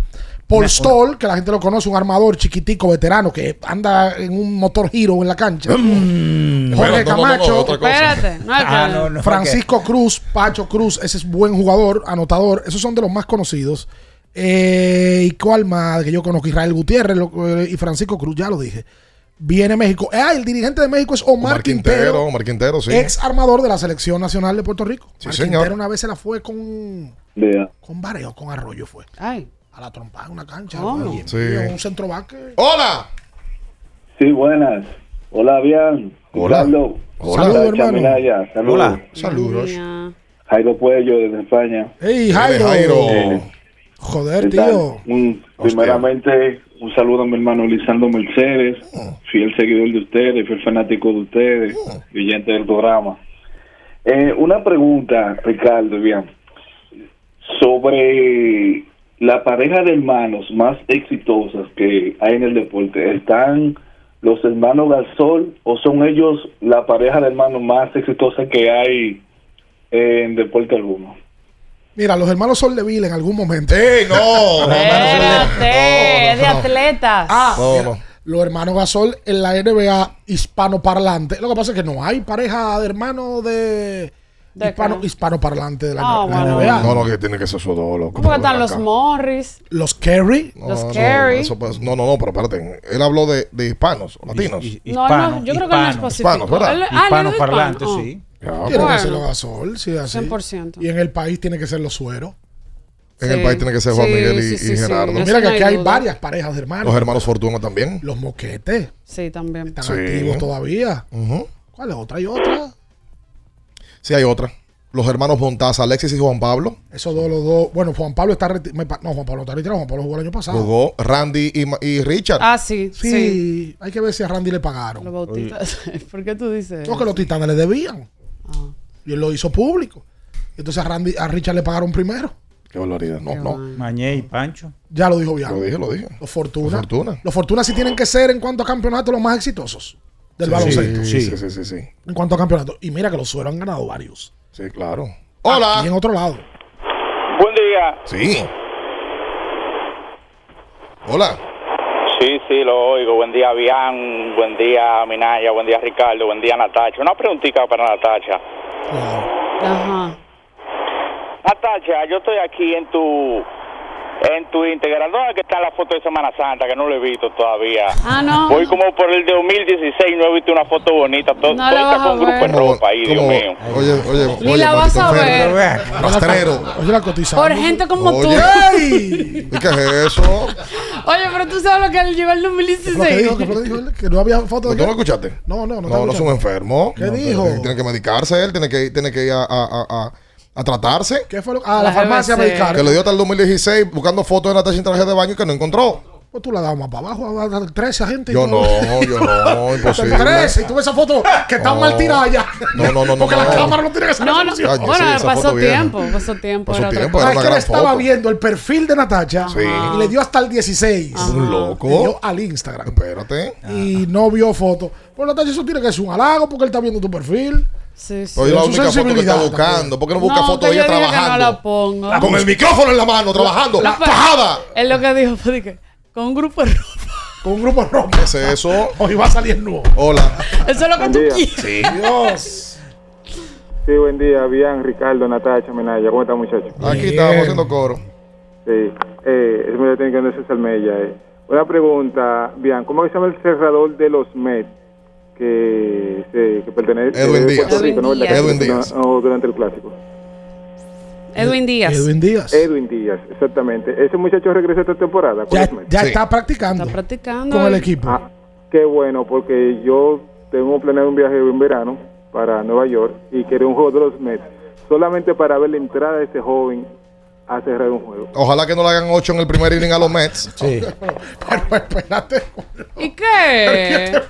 S4: Paul
S1: Una-
S4: Stoll, que la gente lo conoce, un armador chiquitico, veterano, que anda en un motor giro en la cancha. Jorge
S5: Mm. No, no, no, no,
S4: Camacho.
S6: Espérate, que-
S1: Ah.
S4: Francisco Cruz, Pacho Cruz, ese es buen jugador, anotador. Esos son de los más conocidos. Eh, ¿Y cuál más? Que yo conozco Israel Gutiérrez lo- eh, y Francisco Cruz, ya lo dije. Viene México. Ah, el dirigente de México es Omar,
S5: Omar
S4: Quintero,
S5: Quintero, Omar Quintero, sí.
S4: ex armador de la selección nacional de Puerto Rico.
S5: Sí,
S4: Omar
S5: señor.
S4: Quintero una vez se la fue con,
S18: Vea.
S4: con Bareo, con Arroyo fue.
S6: Ay.
S4: A la trompa en una cancha.
S5: Sí.
S4: Un centro baque.
S5: ¡Hola!
S18: Sí, buenas. Hola, bien.
S5: Hola. Hola.
S4: Saludos, hermano.
S18: Saludos.
S1: Hola.
S5: Saludos.
S18: Jairo Puello desde España.
S4: ¡Ey, Jairo!
S5: Jairo.
S4: Joder, tío.
S18: Un- primeramente, un saludo a mi hermano Lisandro Mercedes, fiel seguidor de ustedes, fiel fanático de ustedes, oyente del programa. Eh, una pregunta, Ricardo, bien, sobre la pareja de hermanos más exitosas que hay en el deporte. ¿Están los hermanos Gasol o son ellos la pareja de hermanos más exitosa que hay en deporte alguno?
S4: Mira, los hermanos Soldeville en algún momento.
S5: ¡Ey, no!
S6: Espérate, es de atletas.
S4: Ah,
S5: No,
S4: mira,
S5: no.
S4: los hermanos Gasol en la NBA hispanoparlante. Lo que pasa es que no hay pareja de hermanos de,
S6: ¿De
S4: hispano, hispanoparlante de la,
S6: Ah,
S4: la
S6: bueno.
S4: NBA.
S5: No, no, que tiene que ser su loco.
S6: ¿Cómo están los Morris?
S4: Los Kerry.
S5: No,
S6: los
S5: eso pues- no, no, no, pero espérate. Él habló de, de hispanos, latinos.
S1: Hi- hi-
S6: No,
S1: hispano,
S6: no, yo creo que no es.
S5: Hispanos, ¿verdad?
S6: Él- ah, él es
S1: Hispano
S6: hispano.
S1: parlante,
S6: Oh.
S1: sí.
S4: Tiene
S6: Bueno.
S4: que ser los Gasol, sí, así.
S6: 100%.
S4: Y en el país tiene que ser los sueros.
S5: En
S6: Sí.
S5: el país tiene que ser Juan
S6: Sí,
S5: Miguel y,
S6: sí,
S5: y
S6: sí, sí.
S5: Gerardo.
S6: Eso
S4: Mira que
S6: no
S4: aquí hay varias parejas de hermanos.
S5: Los hermanos Fortuna también.
S4: Los moquetes
S6: Sí, también.
S4: están
S5: Sí.
S4: activos todavía.
S5: Ujú.
S4: ¿Cuál es otra? Hay otra.
S5: Sí, hay otra. Los hermanos Montaza, Alexis y Juan Pablo.
S4: Esos dos, los dos. Bueno, Juan Pablo está retirado. No, Juan Pablo está retirado. Juan Pablo jugó el año pasado.
S5: Jugó Randy y, y Richard.
S6: Ah, sí,
S4: Sí,
S6: sí.
S4: hay que ver si a Randy le pagaron.
S6: Los bautistas. ¿Por qué tú dices?
S4: No, que los titanes le debían.
S6: Ah.
S4: Y él lo hizo público. Entonces a, Randy, a Richard le pagaron primero.
S5: Qué barbaridad. No, no.
S1: Mañé y Pancho.
S4: Ya lo dijo bien.
S5: Lo dije, lo dije.
S4: Los Fortuna.
S5: Los Fortuna.
S4: Los Fortuna sí tienen que ser en cuanto a campeonatos los más exitosos del baloncesto.
S5: Sí, sí, sí, sí, sí.
S4: En cuanto a campeonatos. Y mira que los sueros han ganado varios.
S5: Sí, claro. Hola.
S4: Y en otro lado.
S14: Buen día.
S5: Sí. Hola.
S14: Sí, sí, lo oigo. Buen día, Bian. Buen día, Minaya. Buen día, Ricardo. Buen día, Natacha. Una preguntita para Natacha.
S6: Ajá.
S14: Natacha, yo estoy aquí en tu en tu Instagram. ¿Dónde es que está la foto de Semana Santa? Que no lo he visto todavía.
S6: Ah, no.
S14: Voy como por el de 2016 no he visto una foto bonita. Todo,
S6: No la
S14: todo está con grupo de
S6: ver.
S14: ropa ahí, Dios mío.
S5: Oye, oye,
S6: Ni
S5: oye,
S6: la vas a
S5: enfermo.
S6: ver.
S5: Rastrero.
S4: Oye, la cotizamos.
S6: Por gente como tú.
S5: ¿Y qué es eso?
S6: Oye, pero tú sabes lo que él llegó el
S4: ¿Qué fue lo que
S6: 2016.
S4: dijo? ¿Qué dijo él? Que no había foto
S5: ¿No
S4: de
S5: ¿Tú
S4: qué?
S5: lo escuchaste?
S4: No, no, no.
S5: No, no es un enfermo.
S4: ¿Qué
S5: No,
S4: dijo?
S5: Tiene, tiene que medicarse él, tiene que, tiene que ir a, a, a, a- a tratarse.
S4: ¿Qué fue lo Ah,
S6: La
S4: la farmacia
S6: GBC.
S4: americana.
S5: Que le dio hasta el 2016 buscando fotos de Natasha en traje de baño y que no encontró.
S4: Pues tú la das más para abajo, a dar 13 a gente. y
S5: Yo
S4: todo.
S5: no, yo no, imposible.
S4: 13, y tú ves esa foto que está
S5: No.
S4: mal tirada ya.
S5: No, no, no, no,
S4: Porque la
S5: no.
S4: cámara no tiene que ser
S6: No, no.
S5: Oye,
S6: bueno,
S5: sí,
S6: pasó tiempo, pasó tiempo.
S5: Pasó tiempo,
S6: cosa.
S5: Era
S4: es
S5: una
S4: que él
S5: gran
S4: estaba
S5: foto.
S4: viendo el perfil de Natacha
S5: Sí.
S4: y le dio hasta el 16.
S5: Un loco.
S4: Le dio al Instagram.
S5: Espérate.
S4: Y no vio foto. Pues Natacha, eso tiene que ser un halago porque él está viendo tu perfil.
S6: Sí, sí.
S5: Oye, la única foto que está buscando. ¿Por qué no busca
S6: No,
S5: foto de ella
S6: que no
S5: trabajando?
S6: la ponga.
S5: Con el micrófono en la mano, trabajando.
S6: La-
S5: ¡Fajada!
S6: Él lo que dijo fue que con un grupo de ropa.
S4: Con un grupo rojo.
S5: ¿Qué es eso?
S4: Hoy va a salir nuevo.
S5: Hola.
S6: Eso es lo que tú
S24: día.
S6: quieres.
S5: Sí.
S4: Dios.
S24: Sí, buen día, bien, Ricardo, Natacha, Minaya, ¿cómo están muchachos?
S5: Aquí estamos haciendo coro.
S24: Sí, eh, es muy tiene que no César Mella. Eh. Una pregunta, bien, ¿cómo se llama el cerrador de los Mets que, se- que pertenece
S5: Edwin
S24: es de
S5: Díaz.
S24: Puerto Rico, ¿no?
S6: Edwin
S24: ¿Verdad?
S5: Díaz. Edwin
S24: No,
S5: Díaz.
S24: no, durante el clásico.
S6: Edwin Díaz.
S4: Edwin Díaz.
S24: Edwin Díaz, exactamente. Ese muchacho regresa esta temporada
S4: Ya,
S5: Sí.
S4: está practicando
S6: Está practicando.
S4: con el equipo.
S24: Ah, qué bueno, porque yo tengo planeado un viaje en verano para Nueva York y quería un juego de los Mets, solamente para ver la entrada de ese joven a cerrar un juego.
S5: Ojalá que no le hagan 8 en el primer inning a los Mets.
S4: Sí. Pero espérate.
S6: ¿Y qué?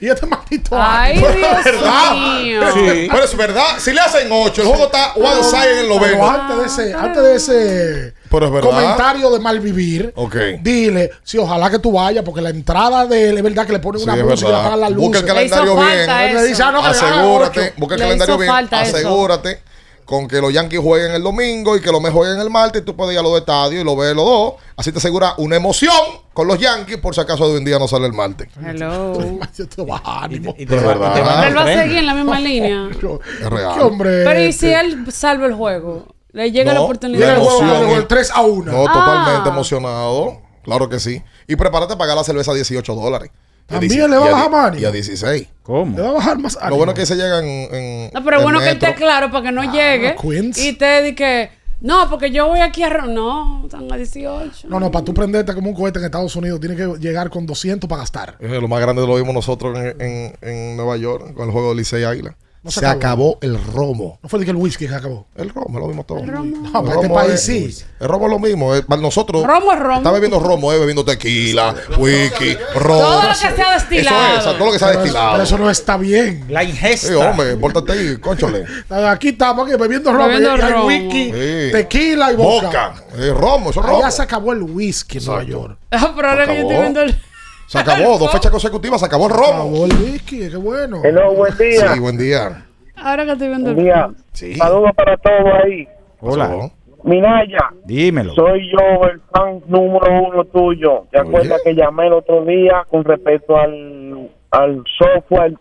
S4: Y este maldito.
S6: Ay. Dios
S5: ¿Verdad?
S6: mío.
S5: Sí. Pero es verdad. Si le hacen 8, el juego está one side en el
S4: Pero
S5: noveno.
S4: antes de ese, antes de ese
S5: Pero es verdad.
S4: comentario de malvivir,
S5: Ok.
S4: dile, sí, ojalá que tú vayas, porque la entrada de él es verdad que le ponen
S5: Sí,
S4: una
S5: es
S4: música y le
S5: verdad.
S4: apagan la luz.
S5: Busca el calendario bien.
S4: ah,
S5: Asegúrate, busca el
S6: Le
S5: calendario
S6: hizo
S5: bien.
S6: falta eso.
S5: Asegúrate con que los Yankees jueguen el domingo y que los Mets jueguen el martes. Y tú puedes ir a los dos estadios y lo ves los dos. Así te asegura una emoción con los Yankees por si acaso de un día no sale el martes.
S6: Hello.
S4: Yo te bajo ánimo.
S1: Y te va-
S5: verdad.
S1: te
S6: él va a seguir en la misma línea.
S5: Es real.
S4: ¿Qué hombre?
S6: Pero ¿y si
S4: este?
S6: él salva el juego? Le llega la oportunidad.
S4: Llega el
S5: La
S4: juego,
S5: emoción
S4: el
S5: es-
S4: 3 a 1.
S5: No,
S6: Ah.
S5: totalmente emocionado. Claro que sí. Y prepárate a pagar la cerveza a 18 dólares.
S4: También
S5: 10
S4: le va a
S5: y
S4: bajar.
S5: Y a 16.
S1: ¿Cómo?
S4: Le va a bajar más
S5: Lo
S4: ánimo.
S5: bueno es que se llegan en.
S6: No, pero
S5: en
S6: bueno que esté claro para que no llegue.
S4: Queens.
S6: Y te di que, no, porque yo voy aquí a... ro-". No, están a 18.
S4: No, no, para tú prenderte como un cohete en Estados Unidos, tienes que llegar con 200 para gastar.
S5: Eh, Lo más grande lo vimos nosotros en, en- en Nueva York con el juego de Licey Águila.
S4: No se
S5: se
S4: acabó.
S5: acabó. el romo.
S4: No fue de que el whisky que acabó.
S5: El romo, lo vimos todo.
S6: El romo.
S4: No, para este país sí.
S5: El romo es lo mismo. eh, para nosotros.
S6: Romo es romo.
S5: Está bebiendo romo, eh, bebiendo tequila, whisky, romo.
S6: Todo lo que sea
S5: Eso
S6: destilado.
S5: es, o sea, todo lo que sea
S4: Pero, eso-
S5: destilado.
S4: pero eso no está bien.
S1: La ingesta.
S5: Sí, hombre, pórtate ahí, conchole.
S4: Aquí estamos aquí bebiendo ron,
S6: Bebiendo
S4: y hay
S6: romo.
S4: whisky,
S5: Sí.
S4: tequila y vodka.
S5: Boca. Eh, romo, eso es romo.
S4: Allá se acabó el whisky en Nueva. York.
S6: Ah, pero ahora que yo estoy viendo el...
S5: Se acabó, dos fechas consecutivas, se acabó el romo.
S4: Acabó el whisky, qué bueno.
S24: Hello, buen día.
S5: Sí, buen día.
S6: Ahora que estoy viendo
S24: Buen
S6: el...
S24: día.
S5: Sí.
S24: Saludos para todos ahí.
S1: Hola.
S24: Minaya,
S1: Dímelo.
S24: soy yo el fan número uno tuyo. ¿Te acuerdas que llamé el otro día con respecto al, al software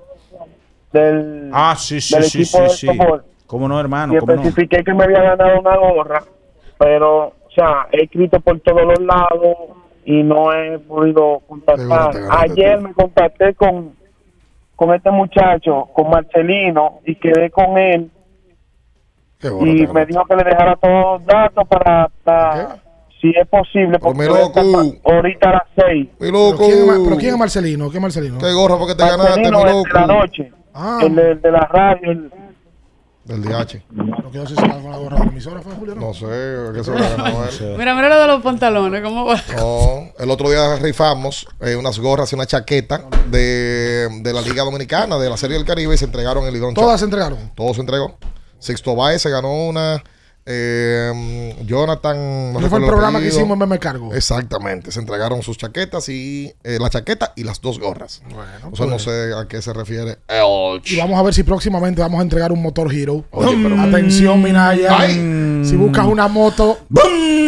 S24: del,
S1: Ah, sí, sí,
S24: del
S1: sí,
S24: equipo
S1: sí,
S24: de
S1: sí. ¿Cómo no, hermano?
S24: y
S1: ¿Cómo no?
S24: especifiqué que me había ganado una gorra, pero, o sea, he escrito por todos los lados y no he podido contactar.
S5: ganaste
S24: Ayer me contacté con, con este muchacho, con Marcelino, y quedé con él
S5: Qué bueno,
S24: y me
S5: ganaste.
S24: dijo que le dejara todos los datos para, para si es posible, porque ahorita a las seis.
S5: Mi
S4: ¿Pero
S5: loco.
S4: quién, pero quién es Marcelino? ¿Qué es Marcelino?
S5: Qué gorra porque te ganaste, mi
S24: Marcelino, el de la noche,
S4: Ah,
S24: el, de, el de la radio, el-
S5: Del DH.
S4: que yo sé si con la gorra de la emisora fue Julio. ¿no?
S5: No sé, ¿qué se lo ganó él?
S6: Mira, mira lo de los pantalones, ¿cómo va?
S5: No, el otro día rifamos eh, unas gorras y una chaqueta de, de la Liga Dominicana, de la Serie del Caribe, y se entregaron el Lidón
S4: Todas se entregaron.
S5: Todo se entregó. Sixto Baez se ganó una. Eh, Jonathan. no
S4: Ese fue el programa que hicimos en Me Cargo.
S5: Exactamente. Se entregaron sus chaquetas y. eh, la chaqueta y las dos gorras. o sea, no
S4: pues.
S5: sé a qué se refiere. Elch.
S4: Y vamos a ver si próximamente vamos a entregar un motor Hero.
S5: Oye, pero-
S4: Atención, Minaya.
S5: Ay.
S4: Si buscas una moto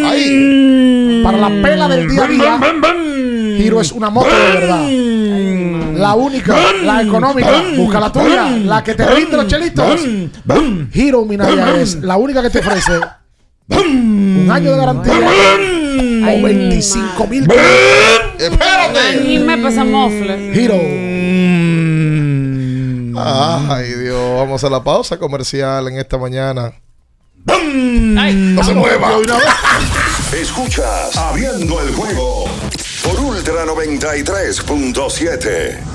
S5: Ahí.
S4: para la pela del día a día, Hero es una moto de verdad. La única, la económica, busca la tuya, la que te rinde los chelitos. Hero Minaya es la única que te ofrece un año de garantía. O 25 mil
S5: ¡Espérate!
S6: Y me pasa mofle.
S4: Hero.
S5: Ay, Dios. Vamos a la pausa comercial en esta mañana.
S6: Ay,
S5: No se mueva.
S2: Escuchas Abriendo el juego por Ultra 93.7.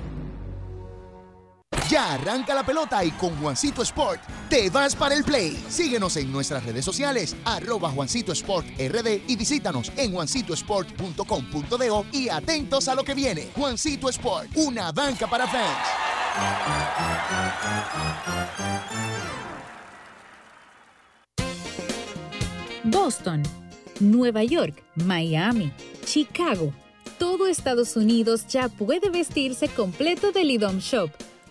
S25: Ya arranca la pelota y con Juancito Sport te vas para el play. Síguenos en nuestras redes sociales, arroba Juancito Sport RD y visítanos en juancitosport.com.do y atentos a lo que viene. Juancito Sport, una banca para fans.
S26: Boston, Nueva York, Miami, Chicago. Todo Estados Unidos ya puede vestirse completo del IDOM Shop.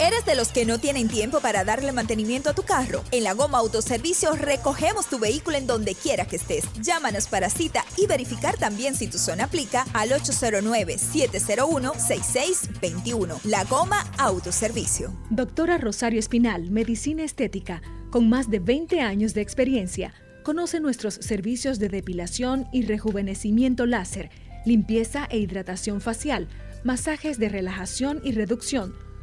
S23: ¿Eres de los que no tienen tiempo para darle mantenimiento a tu carro? En la Goma Autoservicio recogemos tu vehículo en donde quiera que estés. Llámanos para cita y verificar también si tu zona aplica al 809-701-6621. La Goma Autoservicio.
S27: Doctora Rosario Espinal, Medicina Estética, con más de 20 años de experiencia. Conoce nuestros servicios de depilación y rejuvenecimiento láser, limpieza e hidratación facial, masajes de relajación y reducción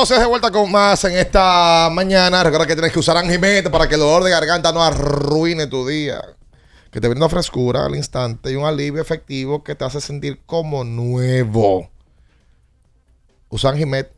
S5: entonces de vuelta con más en esta mañana. Recuerda que tienes que usar Angimete para que el dolor de garganta no arruine tu día. Que te brinda frescura al instante y un alivio efectivo que te hace sentir como nuevo. Usa Angimet.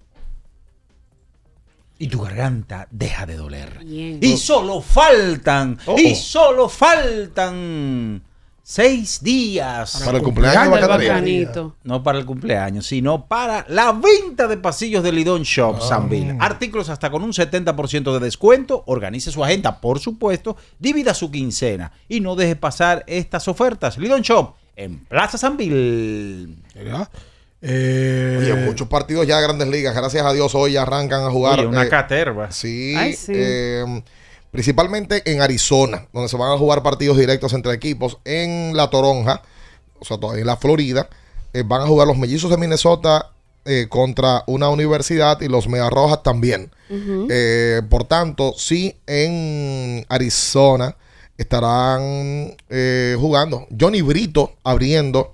S1: Y tu garganta deja de doler.
S6: Bien.
S1: Y solo faltan,
S5: Oh,
S1: y
S5: oh.
S1: solo faltan seis días.
S5: Para el cumpleaños de
S6: bacanito.
S1: No para el cumpleaños, sino para la venta de pasillos del Lidón Shop
S5: Ah.
S1: Sanville. Artículos hasta con un 70% de descuento. Organice su agenda, por supuesto. Divida su quincena y no deje pasar estas ofertas. Lidón Shop en Plaza Sanville.
S4: Eh,
S5: Oye, muchos partidos ya de grandes ligas, gracias a Dios, hoy arrancan a jugar.
S1: Oye, una
S5: eh,
S1: caterva.
S5: Sí,
S1: Ay, sí.
S5: eh, principalmente en Arizona, donde se van a jugar partidos directos entre equipos. En la Toronja, o sea, todavía en la Florida, eh, van a jugar los mellizos de Minnesota eh, contra una universidad y los Mega Rojas también. Eh, por tanto, sí, en Arizona estarán jugando. Johnny Brito abriendo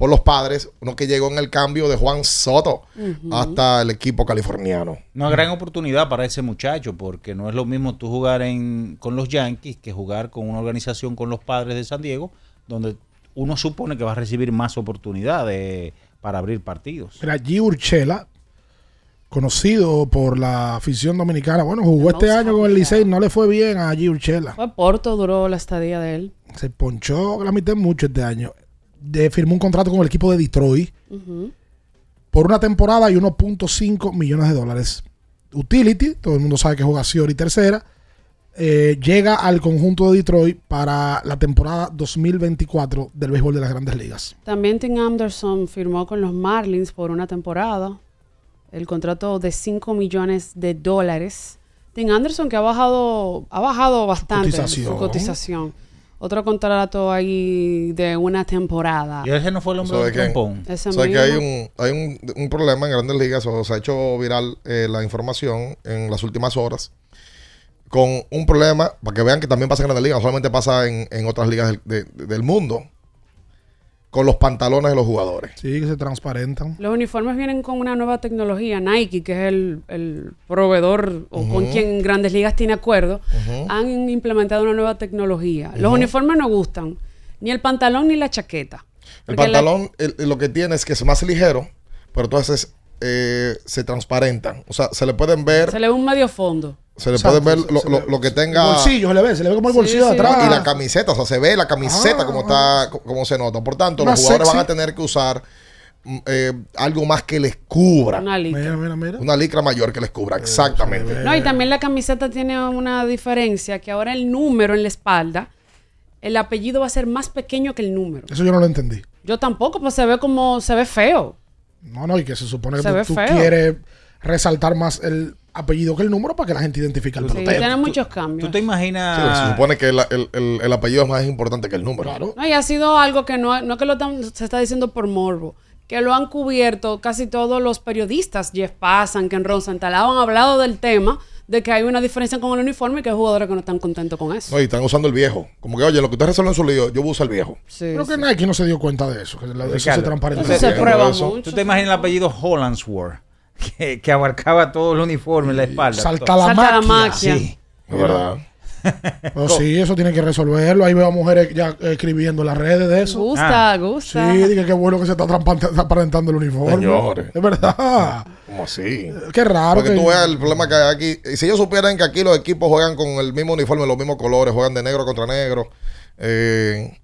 S5: por los padres, uno que llegó en el cambio de Juan Soto hasta el equipo californiano.
S1: Una gran oportunidad para ese muchacho, porque no es lo mismo tú jugar en, con los Yankees que jugar con una organización con los padres de San Diego, donde uno supone que va a recibir más oportunidades para abrir partidos.
S4: Mira, G. Urchela, conocido por la afición dominicana. Bueno, jugó este año con el Licey, no le fue bien a G. Urchela.
S6: Fue Porto, duró la estadía de él.
S4: Se ponchó la mitad mucho este año. De, firmó un contrato con el equipo de Detroit por una temporada y 1.5 millones de dólares. Utility, todo el mundo sabe que juega Ciori tercera. eh, llega al conjunto de Detroit para la temporada 2024 del béisbol de las grandes ligas.
S6: También Tim Anderson firmó con los Marlins por una temporada. El contrato de 5 millones de dólares. Tim Anderson que ha bajado, ha bajado bastante
S4: cotización.
S6: su cotización. Otro contrato ahí de una temporada.
S1: Y ese no fue el hombre
S5: ¿Sabe
S1: del trompón.
S6: Ese
S5: ¿Sabe que hay un, hay un, un problema en grandes ligas? O se ha hecho viral eh, la información en las últimas horas con un problema, para que vean que también pasa en grandes ligas, no solamente pasa en, en otras ligas del, de- del mundo, con los pantalones de los jugadores.
S4: Sí, que se transparentan.
S6: Los uniformes vienen con una nueva tecnología. Nike, que es el, el proveedor o con quien Grandes Ligas tiene acuerdo, han implementado una nueva tecnología. Los uniformes no gustan. Ni el pantalón ni la chaqueta.
S5: El
S6: la-
S5: pantalón el- lo que tiene es que es más ligero, pero entonces eh, se transparentan. O sea, se le pueden ver,
S6: se le ve un medio fondo.
S5: Se le
S4: Exacto,
S5: pueden ver
S4: se-
S5: lo,
S4: se
S5: lo-
S4: le-
S5: lo que tenga...
S4: El bolsillo, se le ve, se le ve como el
S6: Sí,
S4: bolsillo de atrás.
S5: Y la camiseta, o sea, se ve la camiseta
S4: Ah,
S5: como está, co- como se nota. Por tanto, los jugadores
S4: sexy.
S5: van a tener que usar mm, eh, algo más que les cubra.
S6: Una licra.
S4: Mira, mira, mira.
S5: Una licra mayor que les cubra, exactamente.
S6: No, y también la camiseta tiene una diferencia, que ahora el número en la espalda, el apellido va a ser más pequeño que el número.
S4: Eso yo no lo entendí.
S6: Yo tampoco, pues se ve como, se ve feo.
S4: No, no, y que se supone que tú, tú quieres resaltar más el apellido que el número para que la gente identifique al
S6: Sí,
S4: pelotero.
S6: tiene muchos
S1: ¿Tú
S6: cambios.
S1: te
S5: Sí,
S1: imaginas?
S5: se supone que el, el- el- el apellido es más importante que el número.
S6: No, y ha sido algo que no, no que lo tan- se está diciendo por morbo, que lo han cubierto casi todos los periodistas, Jeff Passan, Ken Ron Santalao, han hablado del tema de que hay una diferencia con el uniforme y que hay jugadores que no están contentos con eso.
S5: No, y están usando el viejo. Como que, oye, lo que ustedes resuelven en su lío, yo voy a usar el viejo.
S6: Sí,
S4: Creo que
S6: sí.
S4: Nike no se dio cuenta de eso. Que la- eso se transparentó.
S6: Eso se prueba
S5: eso.
S6: mucho.
S1: ¿Tú te imaginas el apellido Hollandsworth? Que, que abarcaba todo el uniforme en la espalda.
S4: Salta la
S6: Salta la
S4: máquina.
S6: máquina.
S1: Sí.
S5: Es verdad.
S4: Oh, sí, eso tiene que resolverlo. Ahí veo a mujeres ya escribiendo en las redes de eso.
S6: Gusta,
S1: Ah.
S6: gusta.
S4: Sí, dije que bueno que se está transparentando el uniforme.
S5: Señores.
S4: Es verdad.
S5: ¿Cómo así?
S4: Qué raro.
S5: Porque
S4: que-
S5: tú veas el problema que hay aquí. Y Si ellos supieran que aquí los equipos juegan con el mismo uniforme, los mismos colores, juegan de negro contra negro. eh,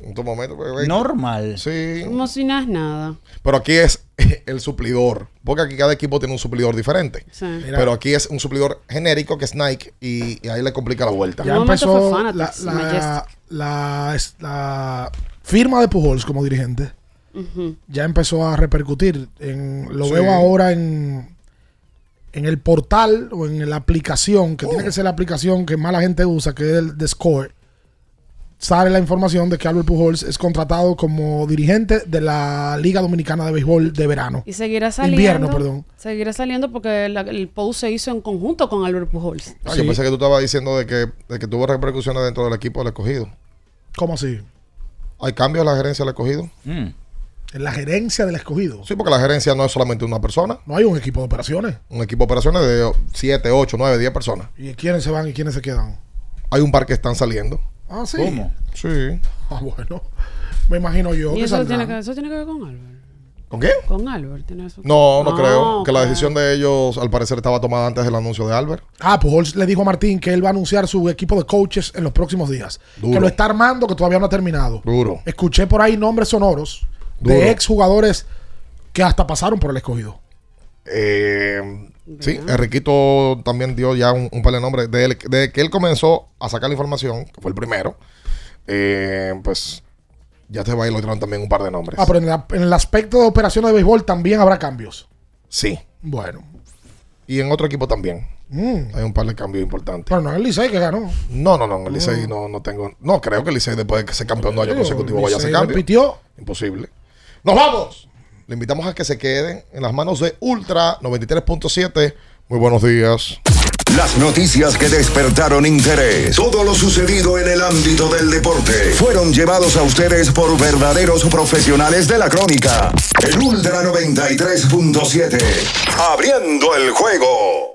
S5: en tu momento. pues,
S1: Normal.
S5: Sí.
S6: Como si no es nada.
S5: Pero aquí es el suplidor. Porque aquí cada equipo tiene un suplidor diferente.
S6: Sí.
S4: Mira.
S5: Pero aquí es un suplidor genérico que es Nike y, y ahí le complica la vuelta.
S4: ya empezó la, la, la- firma de Pujols como dirigente. Ya empezó a repercutir. En, lo
S5: Sí.
S4: veo ahora en, en el portal o en la aplicación, que tiene que ser la aplicación que más la gente usa, que es el de Score. Sale la información de que Albert Pujols es contratado como dirigente de la Liga Dominicana de Béisbol de verano.
S6: Y seguirá saliendo.
S4: Invierno, perdón.
S6: Seguirá saliendo porque la- el post se hizo en conjunto con Albert Pujols.
S5: Ah,
S4: Sí.
S5: Yo pensé que tú estabas diciendo de que, de que tuvo repercusiones dentro del equipo del escogido.
S4: ¿Cómo así?
S5: ¿Hay cambios en la gerencia del escogido?
S1: Mm.
S4: En la gerencia del escogido.
S5: Sí, porque la gerencia no es solamente una persona.
S4: No hay un equipo de operaciones.
S5: Un equipo de operaciones de 7, 8, 9, 10 personas.
S4: ¿Y quiénes se van y quiénes se quedan?
S5: Hay un par que están saliendo.
S4: Ah, sí.
S1: ¿Cómo?
S5: Sí.
S4: Ah, bueno. Me imagino yo
S6: y
S4: que
S6: eso tiene, que, eso tiene que ver con Albert.
S5: ¿Con qué?
S6: Con Albert. Tiene eso
S5: No, no
S6: Ah,
S5: creo. Que la decisión de ellos, al parecer, estaba tomada antes del anuncio de Albert.
S4: Ah, Pujols le dijo a Martín que él va a anunciar su equipo de coaches en los próximos días.
S5: Duro.
S4: Que lo está armando, que todavía no ha terminado.
S5: Duro.
S4: Escuché por ahí nombres sonoros
S5: Duro.
S4: de exjugadores que hasta pasaron por el escogido.
S5: Eh, sí, Enriquito también dio ya un, un par de nombres. Desde, desde que él comenzó a sacar la información, que fue el primero, eh, pues ya te va a ir lo también un par de nombres.
S4: Ah, pero en, la- en el aspecto de operaciones de béisbol también habrá cambios.
S5: Sí.
S4: Bueno.
S5: Y en otro equipo también.
S4: Mm.
S5: Hay un par de cambios importantes.
S4: Pero no es el Licey que ganó.
S5: No, no, no. En el Licey no, no tengo. No, creo que el Licey después de que se campeón dos años consecutivos vaya a hacer cambio.
S4: repitió.
S5: Imposible. ¡Nos vamos! Le invitamos a que se queden en las manos de Ultra 93.7. Muy buenos días.
S2: Las noticias que despertaron interés. Todo lo sucedido en el ámbito del deporte. Fueron llevados a ustedes por verdaderos profesionales de la crónica. El Ultra 93.7. Abriendo el juego.